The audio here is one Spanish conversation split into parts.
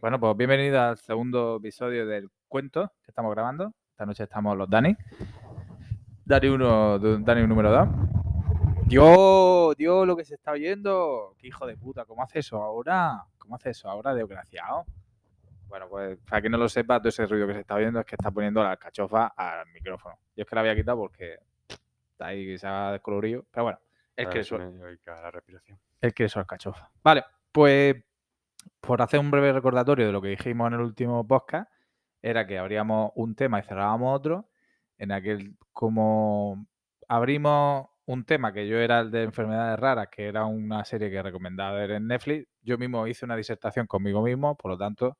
Bueno, pues bienvenido al segundo episodio del cuento que estamos grabando. Esta noche estamos los Dani. Dani 1, Dani número 2. Dios, Dios, lo que se está oyendo. Qué hijo de puta, ¿cómo hace eso ahora? ¿Cómo hace eso ahora, desgraciado? Bueno, pues para que no lo sepa, todo ese ruido que se está oyendo es que está poniendo la cachofa al micrófono. Yo es que la había quitado porque está ahí que se ha descolorido. Pero bueno, es que eso. la respiración. El que eso es cachofa. Vale, pues por hacer un breve recordatorio de lo que dijimos en el último podcast, era que abríamos un tema y cerrábamos otro. En aquel, como abrimos un tema que yo era el de enfermedades raras, que era una serie que recomendaba ver en Netflix, yo mismo hice una disertación conmigo mismo, por lo tanto,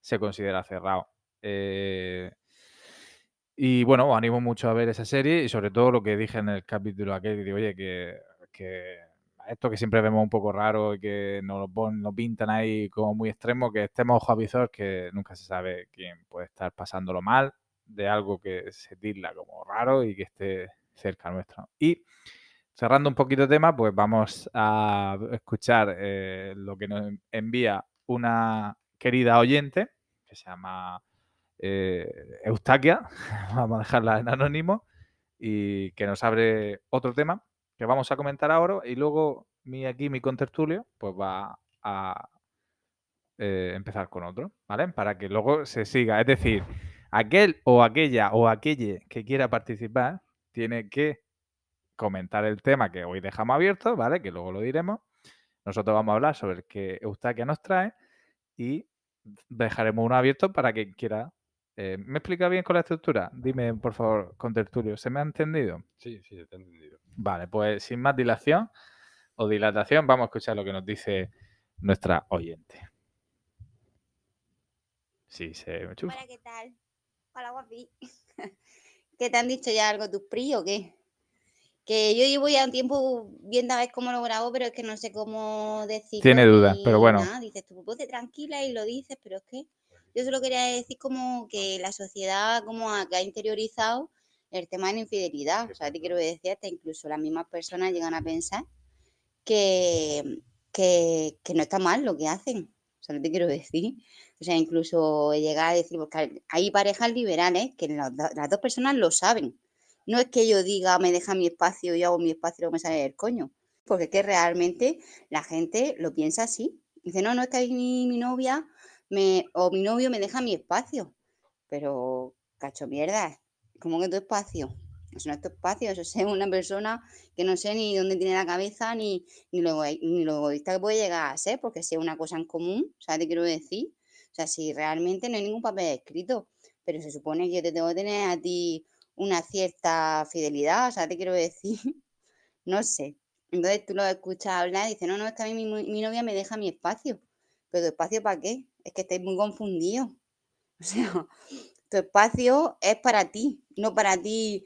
se considera cerrado. Eh, y bueno, os animo mucho a ver esa serie y sobre todo lo que dije en el capítulo aquel, que digo, oye, que, que esto que siempre vemos un poco raro y que nos lo, pintan ahí como muy extremo, que estemos ojo a que nunca se sabe quién puede estar pasándolo mal de algo que se tilda como raro y que esté cerca nuestro. Y cerrando un poquito de tema, pues vamos a escuchar eh, lo que nos envía una querida oyente que se llama eh, Eustaquia, vamos a dejarla en anónimo, y que nos abre otro tema que vamos a comentar ahora y luego mi aquí, mi contertulio, pues va a eh, empezar con otro, ¿vale? Para que luego se siga. Es decir, aquel o aquella o aquelle que quiera participar tiene que comentar el tema que hoy dejamos abierto, ¿vale? Que luego lo diremos. Nosotros vamos a hablar sobre el que Eustaquia nos trae y dejaremos uno abierto para quien quiera. Eh, ¿Me explica bien con la estructura? Dime, por favor, con tertulio, ¿se me ha entendido? Sí, sí, se te ha entendido. Vale, pues sin más dilación o dilatación, vamos a escuchar lo que nos dice nuestra oyente. Sí, se me Hola, ¿qué tal? Hola, guapi. ¿Qué te han dicho ya algo tus pri o qué? Que yo llevo ya un tiempo viendo a ver cómo lo grabo, pero es que no sé cómo decir. Tiene dudas, pero bueno. Dices tú, pues tranquila y lo dices, pero es que yo solo quería decir como que la sociedad como ha, que ha interiorizado el tema de la infidelidad. O sea, te quiero decir, hasta incluso las mismas personas llegan a pensar que, que, no está mal lo que hacen. O sea, no te quiero decir. O sea, incluso llegar a decir, porque hay parejas liberales que las dos personas lo saben. No es que yo diga, me deja mi espacio y hago mi espacio y luego me sale del coño. Porque es que realmente la gente lo piensa así. Dice, no, no es que mi, mi novia me, o mi novio me deja mi espacio. Pero, cacho mierda, ¿cómo que tu espacio? Eso no es tu espacio, eso es una persona que no sé ni dónde tiene la cabeza ni, ni, lo, ni lo egoísta que puede llegar a ser, porque si es una cosa en común, ¿sabes? Te quiero decir. O sea, si realmente no hay ningún papel escrito, pero se supone que yo te tengo que tener a ti una cierta fidelidad, o sea, te quiero decir, no sé. Entonces tú lo escuchas hablar y dices, no, no, es que a mí mi, novia me deja mi espacio. ¿Pero tu espacio para qué? Es que estáis muy confundidos. O sea, tu espacio es para ti, no para ti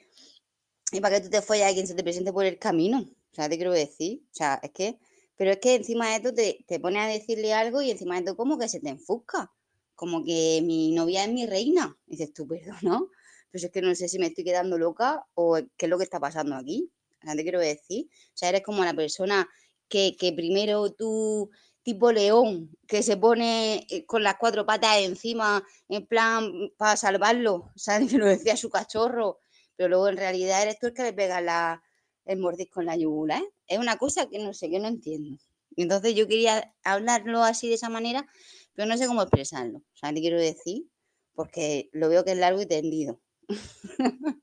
y para que tú te folles a quien se te presente por el camino. O sea, te quiero decir. O sea, es que, pero es que encima de esto te, te pones a decirle algo y encima de esto como que se te enfusca. Como que mi novia es mi reina. Y dices tú, perdón, ¿no? pues es que no sé si me estoy quedando loca o qué es lo que está pasando aquí. Te quiero decir. O sea, eres como la persona que, primero tú, tipo león, que se pone eh, con las cuatro patas encima, en plan, para salvarlo. ¿Sabes? Que lo decía su cachorro. Pero luego en realidad eres tú el que le pega la, el mordisco en la yugular. ¿eh? Es una cosa que no sé, que no entiendo. Entonces yo quería hablarlo así de esa manera, pero no sé cómo expresarlo. O sea, te quiero decir, porque lo veo que es largo y tendido.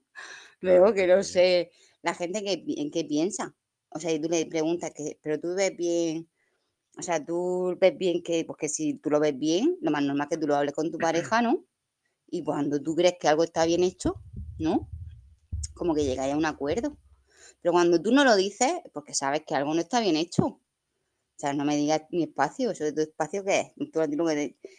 Veo que no sé la gente que, en qué piensa. O sea, y tú le preguntas, que, pero tú ves bien, o sea, tú ves bien que, porque si tú lo ves bien, lo más normal es que tú lo hables con tu pareja, ¿no? Y cuando tú crees que algo está bien hecho, ¿no? Como que llegáis a un acuerdo. Pero cuando tú no lo dices, porque sabes que algo no está bien hecho. O sea, no me digas mi espacio, eso de tu espacio, ¿qué es? Tú,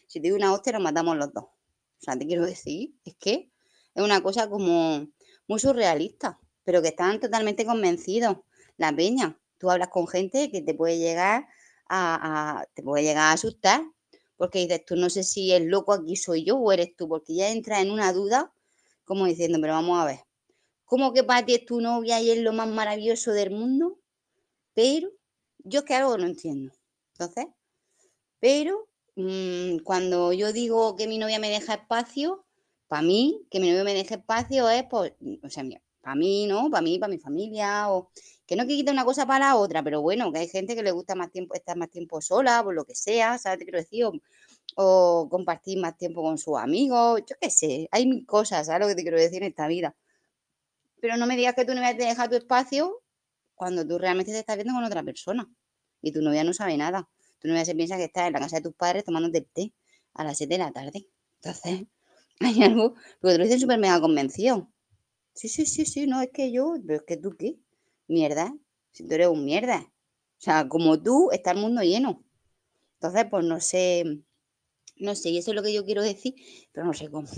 si te digo una hostia, nos matamos los dos. O sea, te quiero decir, es que es una cosa como muy surrealista, pero que están totalmente convencidos. La peña, tú hablas con gente que te puede llegar a, te puede llegar a asustar, porque dices, tú no sé si el loco aquí soy yo o eres tú, porque ya entras en una duda, como diciendo, pero vamos a ver, ¿cómo que para ti es tu novia y es lo más maravilloso del mundo? Pero yo es que algo no entiendo. Entonces, pero mm, cuando yo digo que mi novia me deja espacio, para mí, que mi novio me deje espacio es, pues, o sea, para mí, ¿no? Para mí, para mi familia, o que no quita una cosa para la otra, pero bueno, que hay gente que le gusta más tiempo, estar más tiempo sola, por lo que sea, ¿sabes? Te quiero decir, o, o compartir más tiempo con sus amigos, yo qué sé, hay mil cosas, ¿sabes lo que te quiero decir en esta vida? Pero no me digas que tu novia te deja tu espacio cuando tú realmente te estás viendo con otra persona y tu novia no sabe nada. Tu novia se piensa que estás en la casa de tus padres tomándote el té a las 7 de la tarde. Entonces, hay algo, porque te lo dicen súper mega convencido. Sí, sí, sí, sí, no, es que yo, pero es que tú qué, mierda, si tú eres un mierda. O sea, como tú, está el mundo lleno. Entonces, pues no sé, no sé, y eso es lo que yo quiero decir, pero no sé cómo.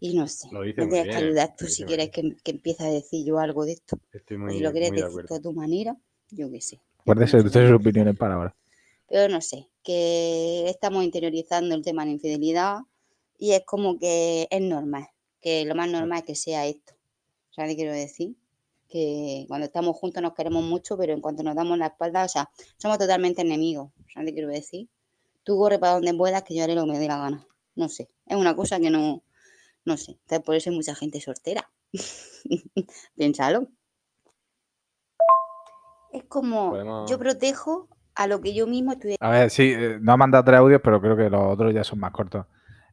Y no sé, Lo dice me tienes que bien, ayudar tú si quieres que, que empiece a decir yo algo de esto. Estoy muy, si lo quieres muy de decir tú acuerdo. a tu manera, yo qué sé. Guárdese de tus opiniones para ahora. Pero no sé, que estamos interiorizando el tema de la infidelidad y es como que es normal, que lo más normal es que sea esto. ¿Sabes qué quiero decir? Que cuando estamos juntos nos queremos mucho, pero en cuanto nos damos la espalda, o sea, somos totalmente enemigos. ¿Sabes qué quiero decir? Tú corre para donde puedas, que yo haré lo que me dé la gana. No sé, es una cosa que no, no sé. Entonces, por eso hay mucha gente soltera. Piénsalo. Es como Podemos- yo protejo a lo que yo mismo estoy A ver, sí, eh, no ha mandado tres audios, pero creo que los otros ya son más cortos.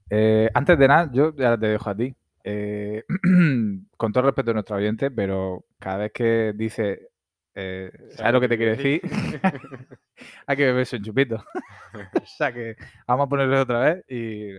Eh, antes de nada, yo ya te dejo a ti. Eh, con todo el respeto a nuestro oyente, pero cada vez que dice, eh, ¿sabes lo que te quiero decir? Hay que beberse un chupito. o sea que vamos a ponerlo otra vez y,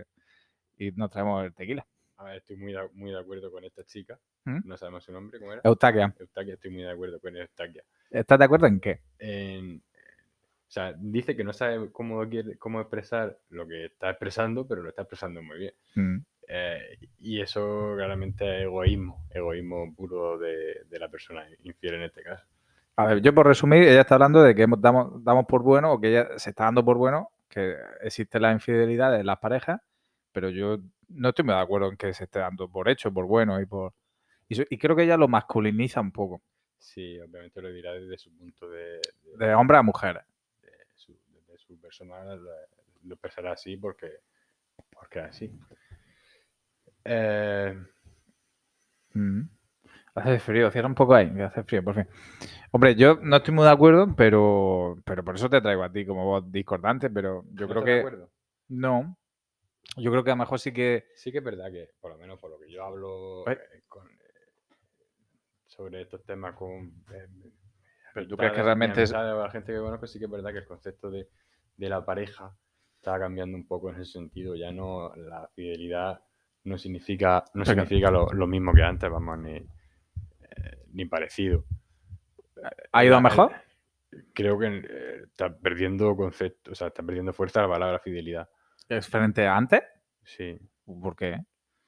y nos traemos el tequila. A ver, estoy muy de, muy de acuerdo con esta chica. ¿Mm? No sabemos su nombre, ¿cómo era? Eustaquia, Eustaquia, estoy muy de acuerdo con Eustaquia. ¿estás de acuerdo en qué? En- o sea, dice que no sabe cómo, quiere, cómo expresar lo que está expresando, pero lo está expresando muy bien. Mm, Eh, y eso claramente es egoísmo, egoísmo puro de, de la persona infiel en este caso. A ver, yo por resumir, ella está hablando de que damos, damos por bueno o que ella se está dando por bueno que existe la infidelidad en las parejas, pero yo no estoy muy de acuerdo en que se esté dando por hecho, por bueno y por... Y, creo que ella lo masculiniza un poco, Sí, obviamente lo dirá desde su punto de, de- de hombre a mujer. de su, desde su persona, lo, expresará así porque, porque así. Eh, Mm. Hace frío, cierra un poco ahí, que hace frío, por fin. Hombre, yo no estoy muy de acuerdo, pero, pero por eso te traigo a ti como voz discordante, pero yo ¿no creo estás de que acuerdo? no. Yo creo que a lo mejor sí que... Sí que es verdad que, por lo menos por lo que yo hablo Pues- eh, con, eh, sobre estos temas con... Pero tú crees que realmente es- la gente que conozco, sí que es verdad que el concepto de, de la pareja está cambiando un poco en ese sentido. Ya no, la fidelidad no significa, no significa lo, lo mismo que antes, vamos, ni, eh, ni parecido. ¿Ha ido a mejor? Creo que eh, está perdiendo concepto, o sea, está perdiendo fuerza la palabra fidelidad. ¿Es frente a antes? Sí. ¿Por qué?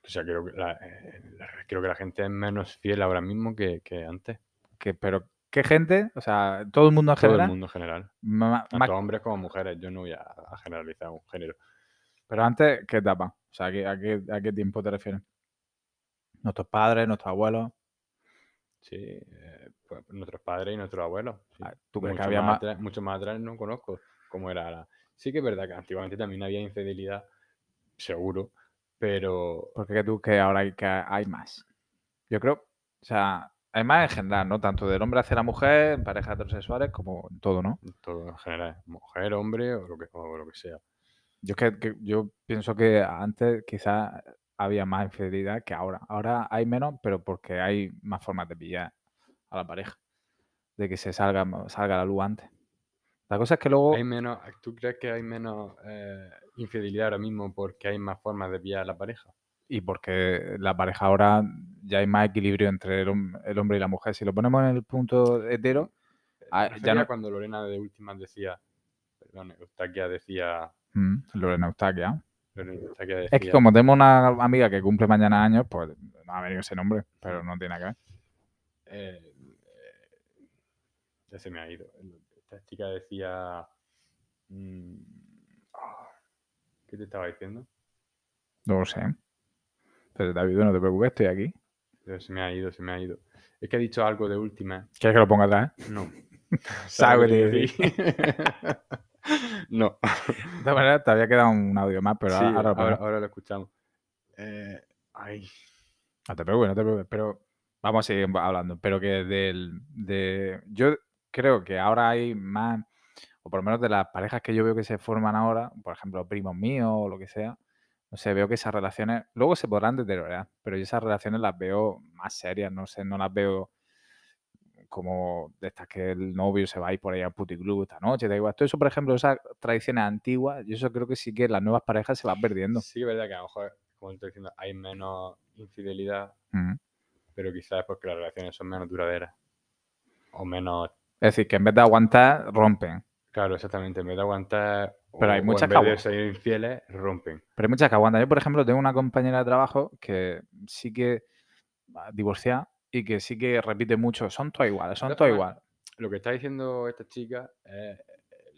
O sea, creo que la, eh, la- creo que la gente es menos fiel ahora mismo que, que antes. que pero ¿qué gente? O sea, todo el mundo en Todo general. el mundo en general. ma- Tanto hombres como mujeres. Yo no voy a, a generalizar un género. pero antes, ¿qué etapa? O sea, ¿a qué, a qué- a qué tiempo te refieres? Nuestros padres, nuestros abuelos. Sí. eh, pues, nuestros padres y nuestros abuelos. sí. Ah, ¿Tú crees que había más atrás, mucho más atrás no conozco cómo era la... Sí que es verdad que antiguamente también había infidelidad, seguro, pero ¿Por qué tú que ahora hay, que hay más? Yo creo, o sea, hay más en general, ¿no? Tanto del hombre hacia la mujer, en parejas heterosexuales, como en todo, ¿no? todo en general, mujer, hombre o lo que, o lo que sea. Yo que, que- yo pienso que antes quizás había más infidelidad que ahora. Ahora hay menos, pero porque hay más formas de pillar a la pareja. De que se salga, salga a la luz antes. La cosa es que luego. Hay menos, ¿Tú crees que hay menos eh, infidelidad ahora mismo porque hay más formas de pillar a la pareja? Y porque la pareja ahora ya hay más equilibrio entre el, hom- el hombre y la mujer. Si lo ponemos en el punto hetero, Ah, Me ya no- cuando Lorena de últimas decía, perdón, Eustaquia decía, mm, Lorena Eustaquia. Lorena Eustaquia decía Es que como tenemos una amiga que cumple mañana años, pues no ha venido ese nombre, pero no tiene nada que ver. eh, eh, ya se me ha ido. Esta chica decía, mm, ah, ¿qué te estaba diciendo? No lo sé. Pero David, no te preocupes, estoy aquí. Pero se me ha ido, se me ha ido. Es que ha dicho algo de última. ¿Quieres que lo ponga atrás? No. Sabe ¿Sabes No. De todas maneras, te había quedado un audio más, pero Sí, ahora lo escuchamos. Eh, ay, No te preocupes, no te preocupes, pero vamos a seguir hablando. Pero que del, de, yo creo que ahora hay más, o por lo menos de las parejas que yo veo que se forman ahora, por ejemplo, primos míos o lo que sea, no sé, veo que esas relaciones luego se podrán deteriorar, pero yo esas relaciones las veo más serias, no sé, no las veo como de estas que el novio se va a ir por ahí al puticlub esta noche, da igual. Todo eso, por ejemplo, esas tradiciones antiguas, yo eso creo que sí que las nuevas parejas se van perdiendo. sí es verdad que a lo mejor, como te estoy diciendo, hay menos infidelidad, pero quizás es porque las relaciones son menos duraderas. O menos, Es decir, que en vez de aguantar, rompen. claro, exactamente, en vez de aguantar, Pero o- hay o muchas en vez que infieles, rompen. Pero hay muchas que aguantan. Yo, por ejemplo, tengo una compañera de trabajo que sí que va divorciada y que sí que repite mucho, son todas iguales, son todas todas formas, igual. Lo que está diciendo esta chica es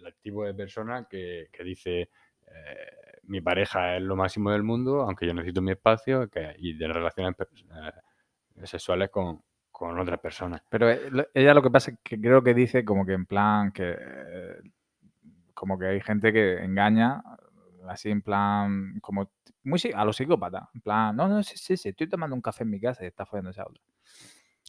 el tipo de persona que, que dice eh, mi pareja es lo máximo del mundo, aunque yo necesito mi espacio que, y de relaciones eh, sexuales con, con otras personas. Pero eh, ella lo que pasa es que creo que dice como que en plan que eh, como que hay gente que engaña así en plan como muy a los psicópatas, en plan, no, no, sí, sí, sí, estoy tomando un café en mi casa y está follándose a otra.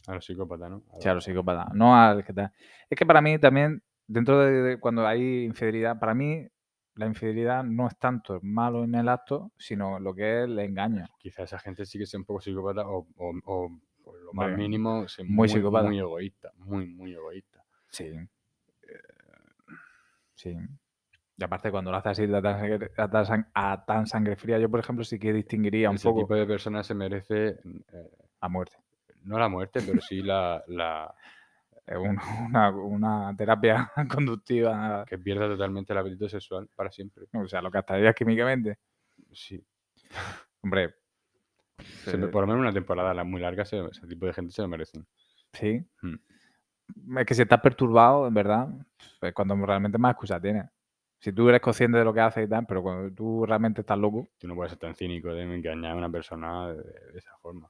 A los psicópatas, ¿no? A Sí, a los- psicópatas, no al que tal. Es que para mí también, dentro de, de cuando hay infidelidad, para mí la infidelidad no es tanto malo en el acto, sino lo que es el engaño. Quizá esa gente sí que sea un poco psicópata o, o, o por lo más mínimo muy muy, psicópata. muy egoísta, muy, muy egoísta. Sí. Sí. Y aparte, cuando lo haces así a tan, sangre, a tan sang- a tan sangre fría, yo, por ejemplo, sí que distinguiría un Ese poco tipo de persona se merece, eh, a muerte. no la muerte, pero sí la, la un- una, una terapia conductiva, que pierda totalmente el apetito sexual para siempre. o sea, lo castrarías químicamente. Sí. Hombre, Se eh, por lo menos una temporada la- muy larga, se- ese tipo de gente se lo merecen. sí. Mm. Es que si estás perturbado, en verdad, es cuando realmente más excusa tienes. Si tú eres consciente de lo que haces y tal, pero cuando tú realmente estás loco. Tú no puedes ser tan cínico de engañar a una persona de, de esa forma.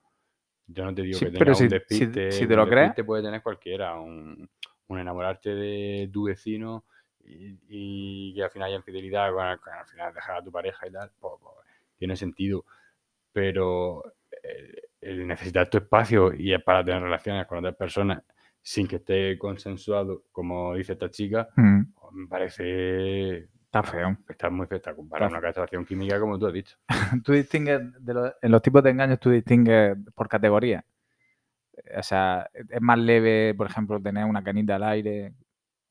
Yo no te digo Sí, que tengas si- un si- despiste. si te un lo crees- puede tener cualquiera. Un, un enamorarte de tu vecino y, y que al final haya infidelidad, bueno, que al final dejar a tu pareja y tal, pues, pues, tiene sentido. Pero el, el necesitar tu espacio y es para tener relaciones con otras personas sin que esté consensuado, como dice esta chica, mm, me parece está feo. Está muy feo, está Está una castración química, como tú has dicho. Tú distingues, de los- en los tipos de engaños, tú distingues por categoría. O sea, es más leve, por ejemplo, tener una canita al aire,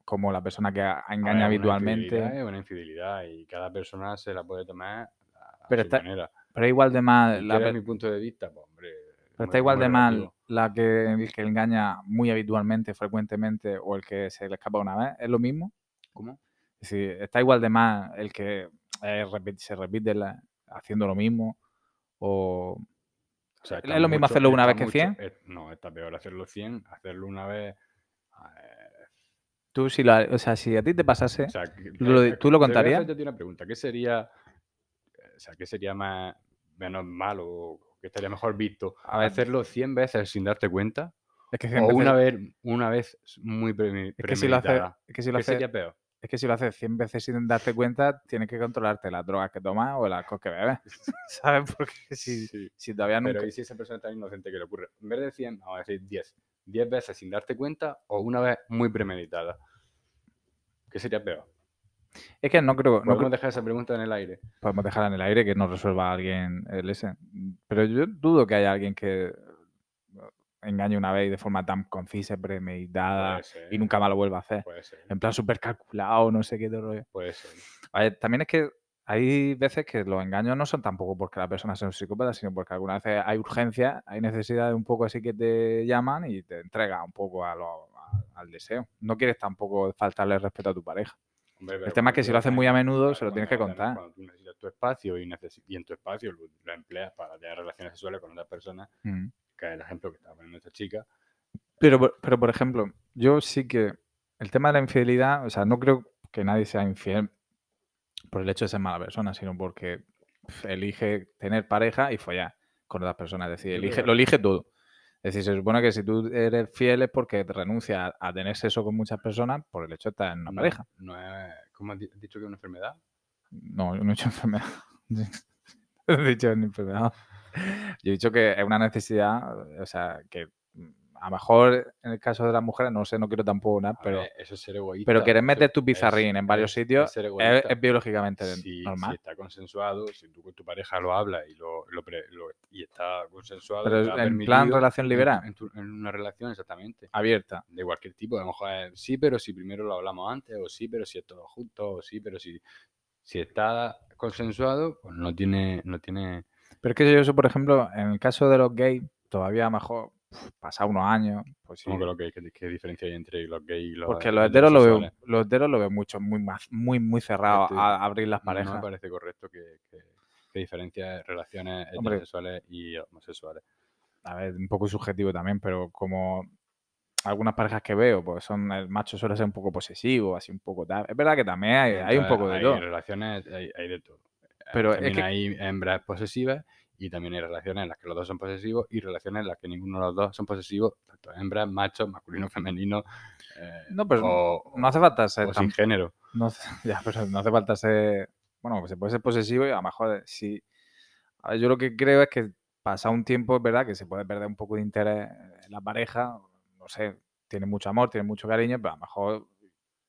como la persona que engaña ver, una infidelidad habitualmente. Es una infidelidad y cada persona se la puede tomar a, Pero su está- manera. Pero igual de mal. ¿Y La, ¿Quieres pe- mi punto de vista? Pues, hombre. pero está igual de mal la que el que engaña muy habitualmente, frecuentemente, o el que se le escapa una vez. ¿Es lo mismo? ¿Cómo? Es decir, está igual de mal el que eh, se repite la- haciendo lo mismo. O. O sea, ¿Es lo mismo hacerlo una vez que mucho- 100? es- no, está peor hacerlo 100, hacerlo una vez. eh, Tú, si lo ha- o sea, si a ti te pasase. o sea, que- ¿Tú lo- eh, tú lo a contarías? ti una pregunta. ¿Qué sería, eh, o sea, qué sería más, menos malo o qué estaría mejor visto? A ver, ¿Hacerlo 100 veces sin darte cuenta? es que ¿O una vez, una vez muy premi- es que si lo premeditada? es que si lo ¿Qué haces, sería peor? Es que si lo haces 100 veces sin darte cuenta, tienes que controlarte las drogas que tomas o el alcohol que bebes. ¿Sabes? Porque si, Sí. si todavía nunca. Pero ¿y si esa persona tan inocente que le ocurre? En vez de 100, vamos a decir 10. 10 veces sin darte cuenta o una vez muy premeditada. ¿Qué sería peor? Es que no creo. No Podemos creo- dejar esa pregunta en el aire. podemos dejar en el aire que no resuelva alguien el ese. Pero yo dudo que haya alguien que engañe una vez de forma tan concisa, premeditada ser. y nunca más lo vuelva a hacer. En plan súper calculado, no sé qué de rollo. Puede ser. A ver, también es que hay veces que los engaños no son tampoco porque la persona sea un psicópata, sino porque algunas veces hay urgencia, hay necesidad de un poco así que te llaman y te entrega un poco a lo- a- al deseo. No quieres tampoco faltarle respeto a tu pareja. Hombre, El tema es que si lo haces muy a menudo, claro, se lo tienes que contar. Cuando tú necesitas tu espacio y, y en tu espacio lo, lo empleas para tener relaciones sexuales con otras personas, Mm. Que es el ejemplo que estaba poniendo esta chica, Pero, pero, por ejemplo, yo sí que el tema de la infidelidad, o sea, no creo que nadie sea infiel por el hecho de ser mala persona, sino porque elige tener pareja y follar con otras personas. Es decir, elige, lo elige todo. Es decir, se supone que si tú eres fiel es porque te renuncias a, tener sexo con muchas personas por el hecho de estar en una No- pareja. No es, ¿Cómo has di- dicho que es una enfermedad? No, yo no he dicho enfermedad. No he dicho enfermedad. Yo he dicho que es una necesidad, o sea, que mm, a lo mejor en el caso de las mujeres, no sé, no quiero tampoco nada, pero, ver, eso es ser egoísta. pero querer meter tu es- pizarrín en varios es- sitios es es, es biológicamente si, si normal. está consensuado, si tú con tu pareja lo hablas y, lo, lo y está consensuado, Pero está en plan relación en- liberal. En, tu- en una relación, exactamente. Abierta. De cualquier tipo, a lo mejor es sí, pero si primero lo hablamos antes, o sí, pero si es todo junto, o sí, pero si, si está consensuado, pues no tiene, no tiene Pero es que yo eso, por ejemplo, en el caso de los gays, todavía mejor uf, pasado unos años, pues sí. que lo que, que- qué diferencia hay entre los gays y los Porque los heteros lo veo, los heteros lo veo mucho, muy más, muy, muy cerrado Este, a abrir las No me parejas. parece correcto que, que, que diferencia relaciones Hombre. heterosexuales y homosexuales. a ver, un poco subjetivo también, pero como algunas parejas que veo, pues son, el macho suele ser un poco posesivo, así un poco tal. Es verdad que también hay, hay un poco de hay todo. relaciones, hay, hay de todo. Pero es también que- hay hembras posesivas y también hay relaciones en las que los dos son posesivos y relaciones en las que ninguno de los dos son posesivos, tanto hembras, machos, masculino, femenino. eh, No, pero o, No hace falta ser o tan- sin género. no, ya, pero no hace falta ser. Bueno, se puede ser posesivo y a lo mejor sí. A ver, yo lo que creo es que pasa un tiempo, es verdad, que se puede perder un poco de interés en la pareja. No sé, tiene mucho amor, tiene mucho cariño, pero a lo mejor,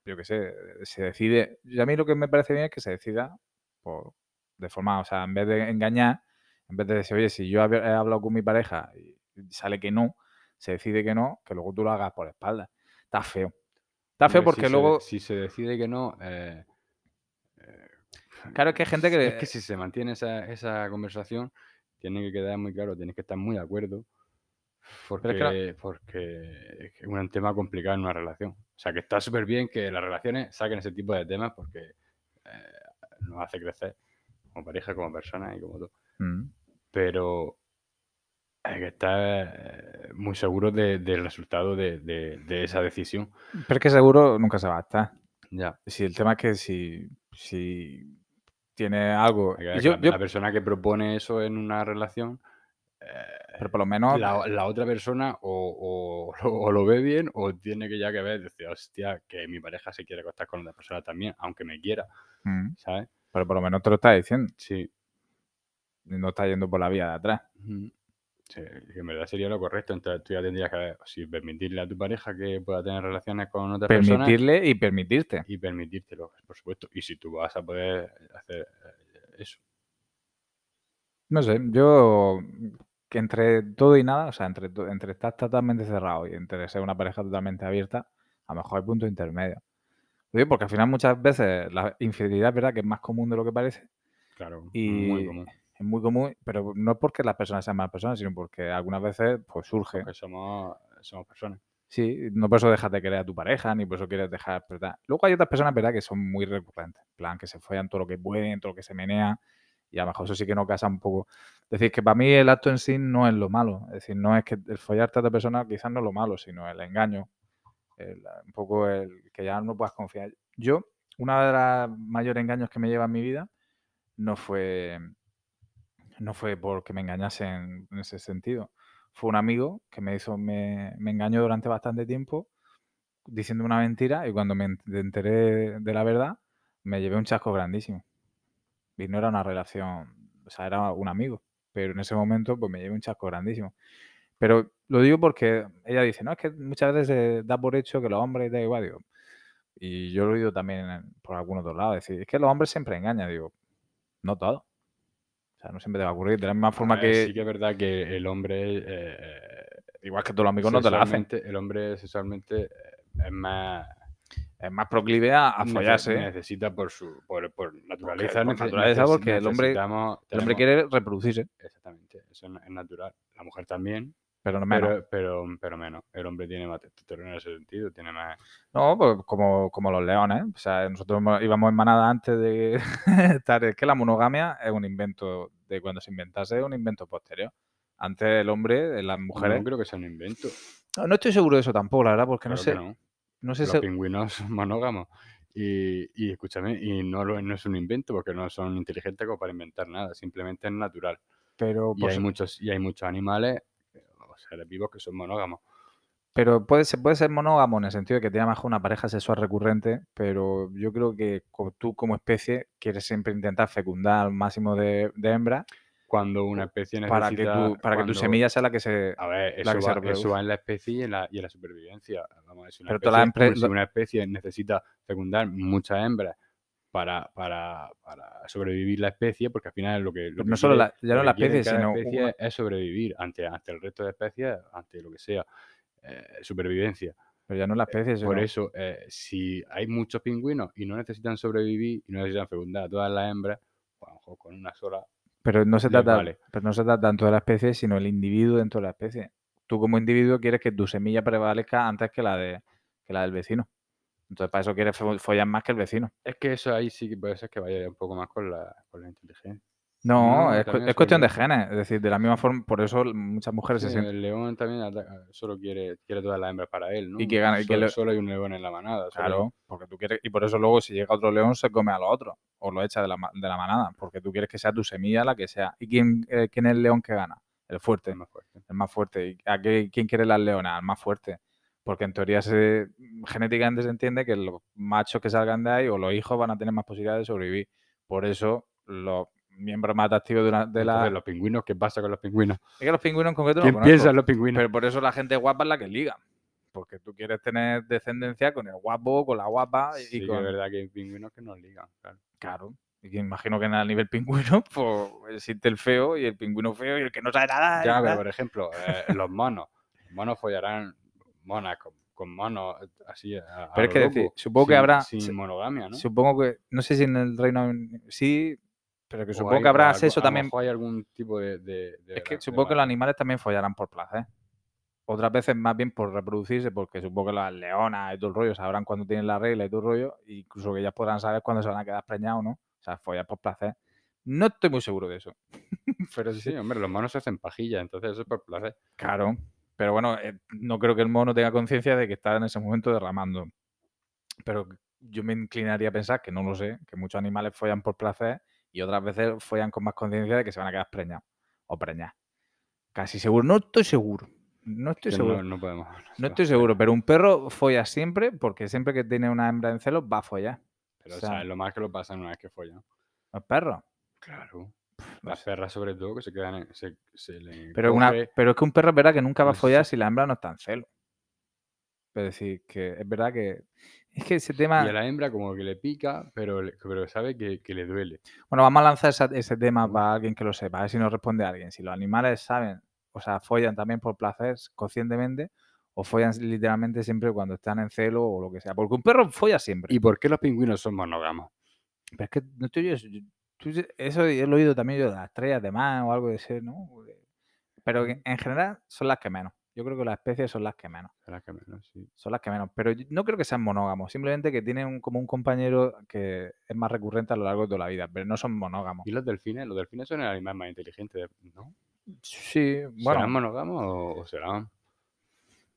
yo qué sé, se decide. Y a mí lo que me parece bien es que se decida por, de forma, o sea, en vez de engañar, en vez de decir, oye, si yo he hablado con mi pareja y sale que no, se decide que no, que luego tú lo hagas por espalda. Está feo. Está feo Hombre, porque si se- luego. si se decide que no. eh, eh, Claro, es que hay gente que. Es que si se mantiene esa, esa conversación, tiene que quedar muy claro, tienes que estar muy de acuerdo. Porque, es porque es que es un tema complicado en una relación. O sea, que está súper bien que las relaciones saquen ese tipo de temas porque eh, nos hace crecer como pareja, como persona y como todo. Mm. Pero hay que estar eh, muy seguro de- del resultado de, de- de esa decisión. Pero es que seguro nunca se va a estar. Ya. Si el tema es que si, si tiene algo. Yo- la, yo- la persona que propone eso en una relación eh, pero por lo menos. la, la otra persona o, o lo ve bien o tiene que ya que ver, decir, hostia, que mi pareja se quiere acostar con otra persona también, aunque me quiera, Mm, ¿sabes? Pero por lo menos te lo está diciendo. Sí. No está yendo por la vía de atrás. Sí, en verdad sería lo correcto. Entonces tú ya tendrías que permitirle a tu pareja que pueda tener relaciones con otras personas Permitirle y permitirte. y permitírtelo, por supuesto. Y si tú vas a poder hacer eh, eso. No sé, yo que entre todo y nada, o sea, entre, entre estar totalmente cerrado y entre ser una pareja totalmente abierta, a lo mejor hay punto intermedio. Digo porque al final muchas veces la infidelidad es verdad que es más común de lo que parece, Claro, Y- muy común. es muy común, pero no es porque las personas sean malas personas, sino porque algunas veces pues surge. Porque somos, somos personas. Sí, no por eso dejas de querer a tu pareja, ni por eso quieres dejar, ¿verdad? Luego hay otras personas, ¿verdad?, que son muy recurrentes. En plan, que se follan todo lo que pueden, todo lo que se menea. Y a lo mejor eso sí que no casa un poco. Es decir, que para mí el acto en sí no es lo malo. Es decir, no es que el follarte a otra persona quizás no es lo malo, sino el engaño. El- un poco el que ya no puedas confiar. Yo, una de las mayores engaños que me lleva en mi vida no fue no fue porque me engañasen en ese sentido. Fue un amigo que me hizo, me, me engañó durante bastante tiempo diciendo una mentira y cuando me ent- enteré de la verdad me llevé un chasco grandísimo. Y no era una relación, o sea, era un amigo, pero en ese momento pues me llevé un chasco grandísimo. Pero lo digo porque ella dice, no, es que muchas veces se da por hecho que los hombres da igual, digo. Y yo lo he oído también por algún otro lado, decir, es que los hombres siempre engañan, digo, no todos. O sea, no siempre te va a ocurrir. De la misma forma ver, que, Sí que es verdad que el hombre... eh, igual que todos los amigos no te lo hacen, El hombre sexualmente eh, es más... es más proclive a, follarse. Necesita por su por, por naturaleza. por nece- naturaleza, porque el hombre- El hombre quiere reproducirse, Exactamente, eso es es natural. La mujer también, pero no menos. pero, pero, pero menos. El hombre tiene más testosterona en ese sentido, tiene más... No, pues como, como los leones. O sea, nosotros mo- íbamos en manada antes de estar. Es que la monogamia es un invento de cuando se inventase, es un invento posterior. Antes el hombre, eh, las mujeres. No creo que sea un invento. No, no estoy seguro de eso tampoco, la verdad, porque no sé. que no. No sé Los pingüinos son monógamos. Y, y escúchame, y no, lo- no es un invento porque no son inteligentes como para inventar nada, simplemente es natural. Pero Y por hay muchos, y hay muchos animales, seres vivos que son monógamos. Pero puede, se puede ser monógamo en el sentido de que tenga mejor una pareja sexual recurrente, pero yo creo que tú como especie quieres siempre intentar fecundar al máximo de, de hembras Cuando una especie necesita... para que, tu, para que tu semilla sea la que se... A ver, la eso que se va, reproduce. eso va en la especie y en la, y en la supervivencia. Vamos si una, Pero especie, empre- si lo- una especie necesita fecundar muchas hembras para, para, para sobrevivir la especie, porque al final lo que... Lo Pero que no solo quiere- la- ya no la especie, sino especie una- es sobrevivir ante, ante el resto de especies, ante lo que sea. eh, supervivencia. Pero ya no la especie, Por sino- eso, eh, si hay muchos pingüinos y no necesitan sobrevivir y no necesitan fecundar a todas las hembras, pues a lo mejor con una sola Pero no se trata, vale. pero no se trata tanto de la especie, sino el individuo dentro de la especie. Tú como individuo quieres que tu semilla prevalezca antes que la de que la del vecino. Entonces para eso quieres fo- follar más que el vecino. Es que eso ahí sí que puede ser que vaya un poco más con la, con la inteligencia. No, No, es, cu- cuestión de genes. Es decir, de la misma forma, por eso muchas mujeres se sienten. el león también ataca- solo quiere, quiere todas las hembras para él, ¿no? Y que gana- y que solo, le- solo hay un león en la manada. solo Claro, porque tú quieres, y por eso luego si llega otro león se come a los otros, o lo echa de la, de la manada, porque tú quieres que sea tu semilla la que sea. ¿Y quién, eh, quién es el león que gana? El fuerte, es más fuerte. el más fuerte. ¿Y a qué, quién quiere las leonas? Al más fuerte. Porque en teoría se, genéticamente se entiende que los machos que salgan de ahí o los hijos van a tener más posibilidades de sobrevivir. Por eso los miembros más atractivos de, una- de la... Entonces, los pingüinos, ¿qué pasa con los pingüinos? Es que los pingüinos en concreto no ¿Quién conozco. piensa en los pingüinos? Pero por eso la gente guapa es la que liga. Porque tú quieres tener descendencia con el guapo, con la guapa y sí, con... es verdad que hay pingüinos que no ligan, claro. Claro. Y que imagino que el nivel pingüino, pues existe el feo y el pingüino feo y el que no sabe nada. Ya, pero por ejemplo, eh, los monos. Los monos follarán monas con, con monos eh, así. A, a Pero es que decir, supongo que habrá- Sin monogamia, ¿no? Supongo que, no sé si en el Reino sí, pero que O supongo hay- que habrá sexo también. hay algún tipo de. de- de Es que de supongo que los animales también follarán por placer. Otras veces más bien por reproducirse, porque supongo que las leonas y todo el rollo sabrán cuándo tienen la regla y todo el rollo, e incluso que ellas podrán saber cuándo se van a quedar preñados o no. O sea, follar por placer. No estoy muy seguro de eso. pero sí, Sí, hombre, los monos se hacen pajilla, entonces eso es por placer. Claro, pero bueno, eh, no creo que el mono tenga conciencia de que está en ese momento derramando. Pero yo me inclinaría a pensar que no lo sé, que muchos animales follan por placer y otras veces follan con más conciencia de que se van a quedar preñados o preñadas. Casi seguro, no estoy seguro. No estoy que seguro. no, no podemos. No estoy seguro, pero un perro folla siempre porque siempre que tiene una hembra en celos va a follar. Pero o o sea- sea, lo más que lo pasan una vez que follan. Los perros. Claro. Las perras, sobre todo, que se quedan. en- se, se le Pero, una, pero es que un perro es verdad que nunca va a follar si la hembra no está en celo. Es decir, que es verdad que. Es que ese tema. Y a la hembra, como que le pica, pero, pero sabe que, que le duele. Bueno, vamos a lanzar esa- ese tema para alguien que lo sepa, a ver si nos responde alguien. Si los animales saben, o sea, follan también por placer conscientemente o follan literalmente siempre cuando están en celo o lo que sea. Porque un perro folla siempre. ¿Y por qué los pingüinos son monógamos? Pero es que no estoy yo. Tú- eso lo he oído también yo de las estrellas de mar o algo de ese, ¿no? Pero en general son las que menos. Yo creo que las especies son las que menos. Será que menos, sí. Son las que menos. Pero yo no creo que sean monógamos. Simplemente que tienen un- como un compañero que es más recurrente a lo largo de toda la vida. Pero no son monógamos. ¿Y los delfines? Los delfines son el animal más inteligente, ¿no? Sí, ¿Serán bueno. monógamos o, o serán...?